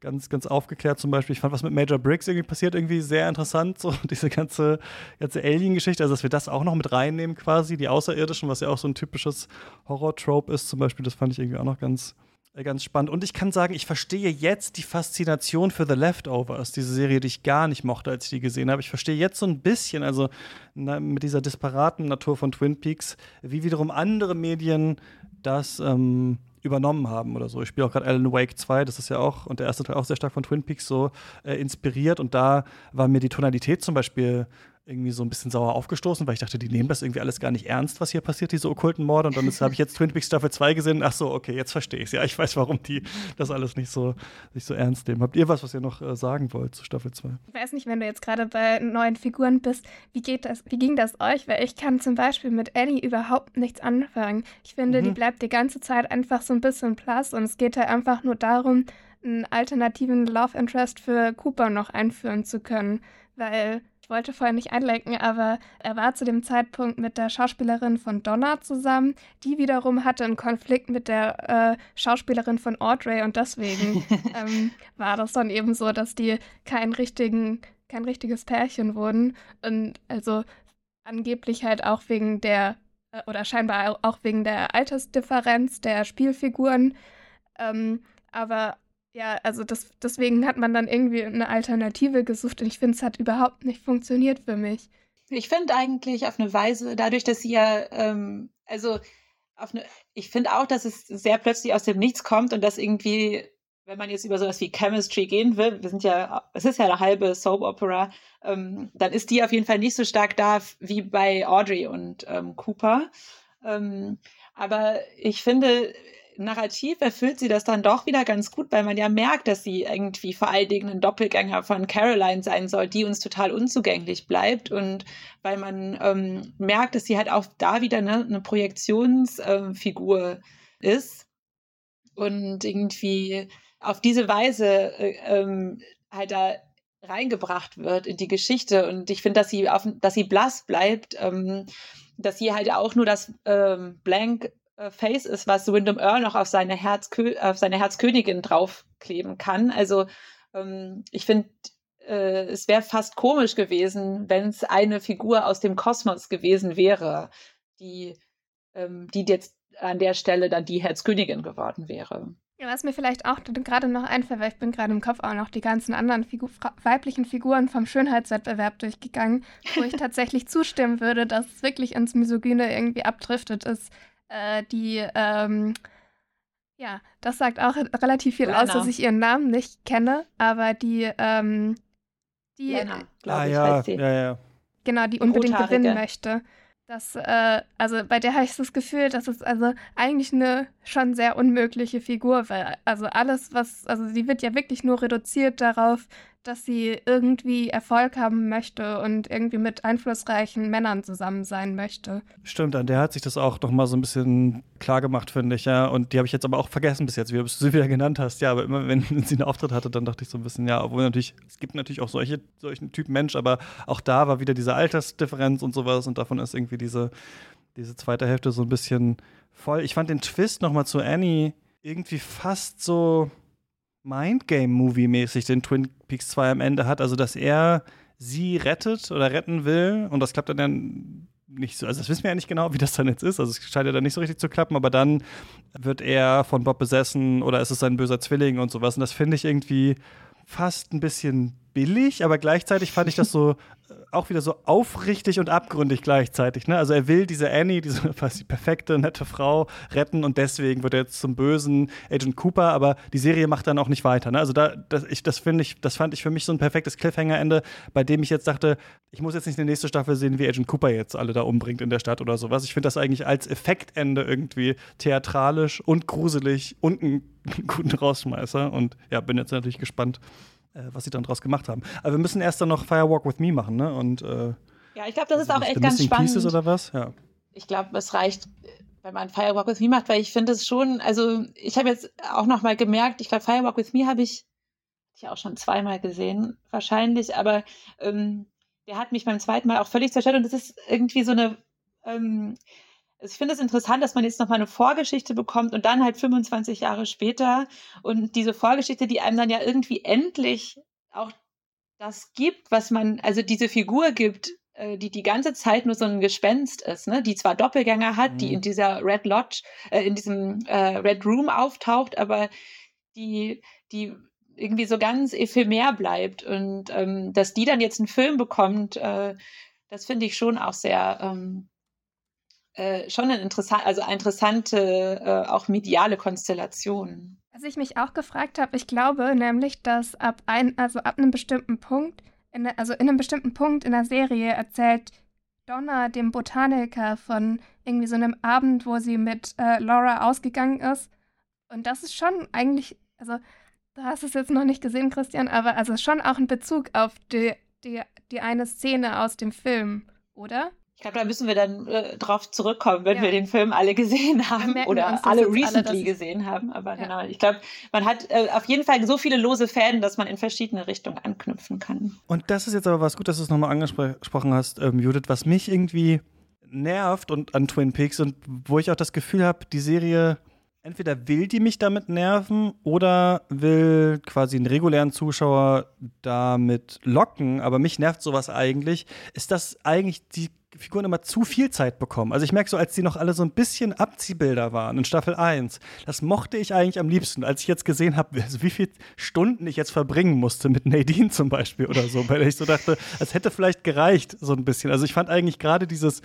ganz, ganz aufgeklärt zum Beispiel. Ich fand, was mit Major Briggs irgendwie passiert, irgendwie sehr interessant. So diese ganze, ganze Alien-Geschichte. Also, dass wir das auch noch mit reinnehmen quasi, die Außerirdischen, was ja auch so ein typisches Horror-Trope ist zum Beispiel. Das fand ich irgendwie auch noch ganz ganz spannend. Und ich kann sagen, ich verstehe jetzt die Faszination für The Leftovers, diese Serie, die ich gar nicht mochte, als ich die gesehen habe. Ich verstehe jetzt so ein bisschen, also na, mit dieser disparaten Natur von Twin Peaks, wie wiederum andere Medien das ähm, übernommen haben oder so. Ich spiele auch gerade Alan Wake 2, das ist ja auch, und der erste Teil auch sehr stark von Twin Peaks so äh, inspiriert. Und da war mir die Tonalität zum Beispiel irgendwie so ein bisschen sauer aufgestoßen, weil ich dachte, die nehmen das irgendwie alles gar nicht ernst, was hier passiert, diese okkulten Morde. Und dann habe ich jetzt Twin Peaks Staffel 2 gesehen. Ach so, okay, jetzt verstehe ich es. Ja, ich weiß, warum die das alles nicht so, nicht so ernst nehmen. Habt ihr was, was ihr noch äh, sagen wollt zu Staffel 2? Ich weiß nicht, wenn du jetzt gerade bei neuen Figuren bist, wie geht das, wie ging das euch? Weil ich kann zum Beispiel mit Ellie überhaupt nichts anfangen. Ich finde, mhm. die bleibt die ganze Zeit einfach so ein bisschen blass und es geht halt einfach nur darum, einen alternativen Love Interest für Cooper noch einführen zu können. Weil ich wollte vorher nicht einlenken, aber er war zu dem Zeitpunkt mit der Schauspielerin von Donna zusammen. Die wiederum hatte einen Konflikt mit der äh, Schauspielerin von Audrey und deswegen ähm, war das dann eben so, dass die kein, richtigen, kein richtiges Pärchen wurden. Und also angeblich halt auch wegen der, äh, oder scheinbar auch wegen der Altersdifferenz der Spielfiguren. Ähm, aber ja, also das, deswegen hat man dann irgendwie eine Alternative gesucht und ich finde, es hat überhaupt nicht funktioniert für mich. Ich finde eigentlich auf eine Weise, dadurch, dass sie ja, ähm, also auf eine, ich finde auch, dass es sehr plötzlich aus dem Nichts kommt und dass irgendwie, wenn man jetzt über sowas wie Chemistry gehen will, wir sind ja, es ist ja eine halbe Soap Opera, ähm, dann ist die auf jeden Fall nicht so stark da wie bei Audrey und ähm, Cooper. Ähm, aber ich finde, narrativ erfüllt sie das dann doch wieder ganz gut, weil man ja merkt, dass sie irgendwie vor allen Dingen ein Doppelgänger von Caroline sein soll, die uns total unzugänglich bleibt. Und weil man ähm, merkt, dass sie halt auch da wieder ne, eine Projektionsfigur äh, ist. Und irgendwie auf diese Weise äh, ähm, halt da reingebracht wird in die Geschichte. Und ich finde, dass sie auf, dass sie blass bleibt, ähm, dass sie halt auch nur das ähm, Blank Face ist, was Wyndham Earl noch auf seine, Herzkö auf seine Herzkönigin draufkleben kann. Also ähm, ich finde, äh, es wäre fast komisch gewesen, wenn es eine Figur aus dem Kosmos gewesen wäre, die, ähm, die jetzt an der Stelle dann die Herzkönigin geworden wäre. Ja, was mir vielleicht auch gerade noch einfällt, weil ich bin gerade im Kopf auch noch die ganzen anderen Figu weiblichen Figuren vom Schönheitswettbewerb durchgegangen, wo ich tatsächlich zustimmen würde, dass es wirklich ins Misogyne irgendwie abdriftet ist. Äh, die, ähm, ja, das sagt auch relativ viel Lena. aus, dass ich ihren Namen nicht kenne, aber die, ähm, die, Lena, glaube ah, ich, ja, heißt sie. ja, ja. Genau, die, Die unbedingt Rothaarige. gewinnen möchte. Das, äh, also bei der habe ich das Gefühl, dass es also eigentlich eine schon sehr unmögliche Figur weil Also alles, was, also sie wird ja wirklich nur reduziert darauf, dass sie irgendwie Erfolg haben möchte und irgendwie mit einflussreichen Männern zusammen sein möchte. Stimmt, an der hat sich das auch noch mal so ein bisschen klar gemacht, finde ich, ja. Und die habe ich jetzt aber auch vergessen bis jetzt, wie du sie wieder genannt hast. Ja, aber immer wenn sie einen Auftritt hatte, dann dachte ich so ein bisschen, ja, obwohl natürlich, es gibt natürlich auch solche, solchen Typen Mensch, aber auch da war wieder diese Altersdifferenz und sowas und davon ist irgendwie diese, diese zweite Hälfte so ein bisschen voll. Ich fand den Twist noch mal zu Annie irgendwie fast so Mindgame-Movie-mäßig, den Twin Peaks 2 am Ende hat. Also, dass er sie rettet oder retten will und das klappt dann ja nicht so, also das wissen wir ja nicht genau, wie das dann jetzt ist. Also es scheint ja dann nicht so richtig zu klappen, aber dann wird er von Bob besessen oder ist es sein böser Zwilling und sowas. Und das finde ich irgendwie fast ein bisschen billig, aber gleichzeitig fand ich das so auch wieder so aufrichtig und abgründig gleichzeitig. Ne? Also er will diese Annie, diese fast perfekte, nette Frau retten und deswegen wird er jetzt zum bösen Agent Cooper, aber die Serie macht dann auch nicht weiter. Ne? Also da, das, ich, das finde ich, das fand ich für mich so ein perfektes Cliffhanger-Ende, bei dem ich jetzt dachte, ich muss jetzt nicht eine nächste Staffel sehen, wie Agent Cooper jetzt alle da umbringt in der Stadt oder sowas. Ich finde das eigentlich als Effektende irgendwie theatralisch und gruselig und einen guten Rausschmeißer und ja, bin jetzt natürlich gespannt äh, was sie dann draus gemacht haben. Aber wir müssen erst dann noch Firewalk with Me machen, ne? Und äh, Ja, ich glaube, das ist auch The echt ganz spannend. Pieces oder was? Ja. ich glaube, es reicht, wenn man Firewalk with Me macht, weil ich finde es schon, also ich habe jetzt auch noch mal gemerkt, ich glaube, Firewalk with Me habe ich, ich auch schon zweimal gesehen, wahrscheinlich, aber ähm, der hat mich beim zweiten Mal auch völlig zerstört und das ist irgendwie so eine, ähm, also ich finde es interessant, dass man jetzt noch mal eine Vorgeschichte bekommt und dann halt 25 Jahre später und diese Vorgeschichte, die einem dann ja irgendwie endlich auch das gibt, was man, also diese Figur gibt, äh, die die ganze Zeit nur so ein Gespenst ist, ne? die zwar Doppelgänger hat, Mhm. die in dieser Red Lodge, äh, in diesem äh, Red Room auftaucht, aber die, die irgendwie so ganz ephemer bleibt und ähm, dass die dann jetzt einen Film bekommt, äh, das finde ich schon auch sehr ähm, äh, schon eine interessant, also interessante äh, auch mediale Konstellation. Was ich mich auch gefragt habe, ich glaube nämlich, dass ab ein, also ab einem bestimmten Punkt, in also in einem bestimmten Punkt in der Serie erzählt Donna dem Botaniker von irgendwie so einem Abend, wo sie mit äh, Laura ausgegangen ist. Und das ist schon eigentlich, also du hast es jetzt noch nicht gesehen, Christian, aber also schon auch ein Bezug auf die, die, die eine Szene aus dem Film, oder? Ich glaube, da müssen wir dann äh, drauf zurückkommen, wenn Ja. wir den Film alle gesehen haben oder alle alle, recently ich- gesehen haben. Aber Ja. genau, ich glaube, man hat äh, auf jeden Fall so viele lose Fäden, dass man in verschiedene Richtungen anknüpfen kann. Und das ist jetzt aber was gut, dass du es nochmal angesprochen hast, ähm, Judith, was mich irgendwie nervt und an Twin Peaks und wo ich auch das Gefühl habe, die Serie entweder will die mich damit nerven oder will quasi einen regulären Zuschauer damit locken, aber mich nervt sowas eigentlich, ist, dass eigentlich die Figuren immer zu viel Zeit bekommen. Also ich merke so, als die noch alle so ein bisschen Abziehbilder waren in Staffel 1, das mochte ich eigentlich am liebsten, als ich jetzt gesehen habe, also wie viele Stunden ich jetzt verbringen musste mit Nadine zum Beispiel oder so, weil ich so dachte, es hätte vielleicht gereicht, so ein bisschen. Also ich fand eigentlich gerade dieses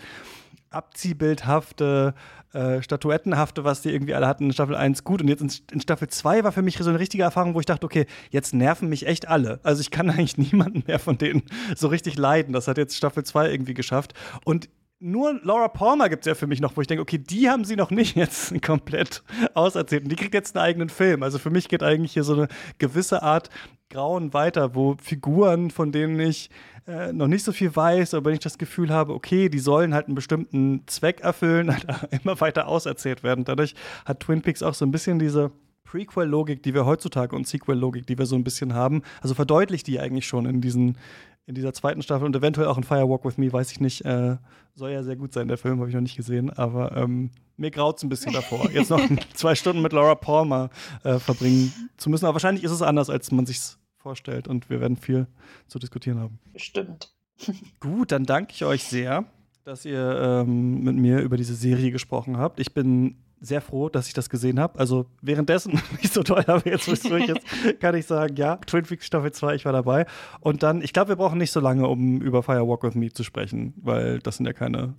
abziehbildhafte, äh, statuettenhafte, was die irgendwie alle hatten in Staffel 1 gut. Und jetzt in, in Staffel 2 war für mich so eine richtige Erfahrung, wo ich dachte, okay, jetzt nerven mich echt alle. Also ich kann eigentlich niemanden mehr von denen so richtig leiden. Das hat jetzt Staffel 2 irgendwie geschafft. Und nur Laura Palmer gibt es ja für mich noch, wo ich denke, okay, die haben sie noch nicht jetzt komplett auserzählt. Und die kriegt jetzt einen eigenen Film. Also für mich geht eigentlich hier so eine gewisse Art Grauen weiter, wo Figuren, von denen ich äh, noch nicht so viel weiß, aber wenn ich das Gefühl habe, okay, die sollen halt einen bestimmten Zweck erfüllen, halt immer weiter auserzählt werden. Dadurch hat Twin Peaks auch so ein bisschen diese Prequel-Logik, die wir heutzutage und Sequel-Logik, die wir so ein bisschen haben. Also verdeutlicht die eigentlich schon in diesen in dieser zweiten Staffel und eventuell auch in Firewalk with Me, weiß ich nicht. Äh, soll ja sehr gut sein, der Film habe ich noch nicht gesehen, aber ähm, mir graut es ein bisschen davor, jetzt noch zwei Stunden mit Laura Palmer äh, verbringen zu müssen. Aber wahrscheinlich ist es anders, als man sich vorstellt und wir werden viel zu diskutieren haben. Bestimmt. Gut, dann danke ich euch sehr, dass ihr ähm, mit mir über diese Serie gesprochen habt. Ich bin sehr froh, dass ich das gesehen habe. Also währenddessen nicht so toll, aber jetzt, wo es durch ist, kann ich sagen, ja, Twin Peaks Staffel 2, ich war dabei. Und dann, ich glaube, wir brauchen nicht so lange, um über Fire Walk With Me zu sprechen, weil das sind ja keine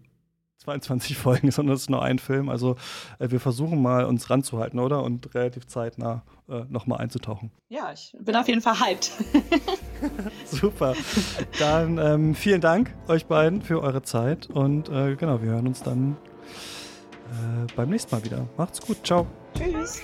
22 Folgen, sondern es ist nur ein Film. Also äh, wir versuchen mal, uns ranzuhalten, oder? Und relativ zeitnah äh, nochmal einzutauchen. Ja, ich bin auf jeden Fall hyped. Super. Dann ähm, vielen Dank euch beiden für eure Zeit und äh, genau, wir hören uns dann beim nächsten Mal wieder. Macht's gut. Ciao. Tschüss.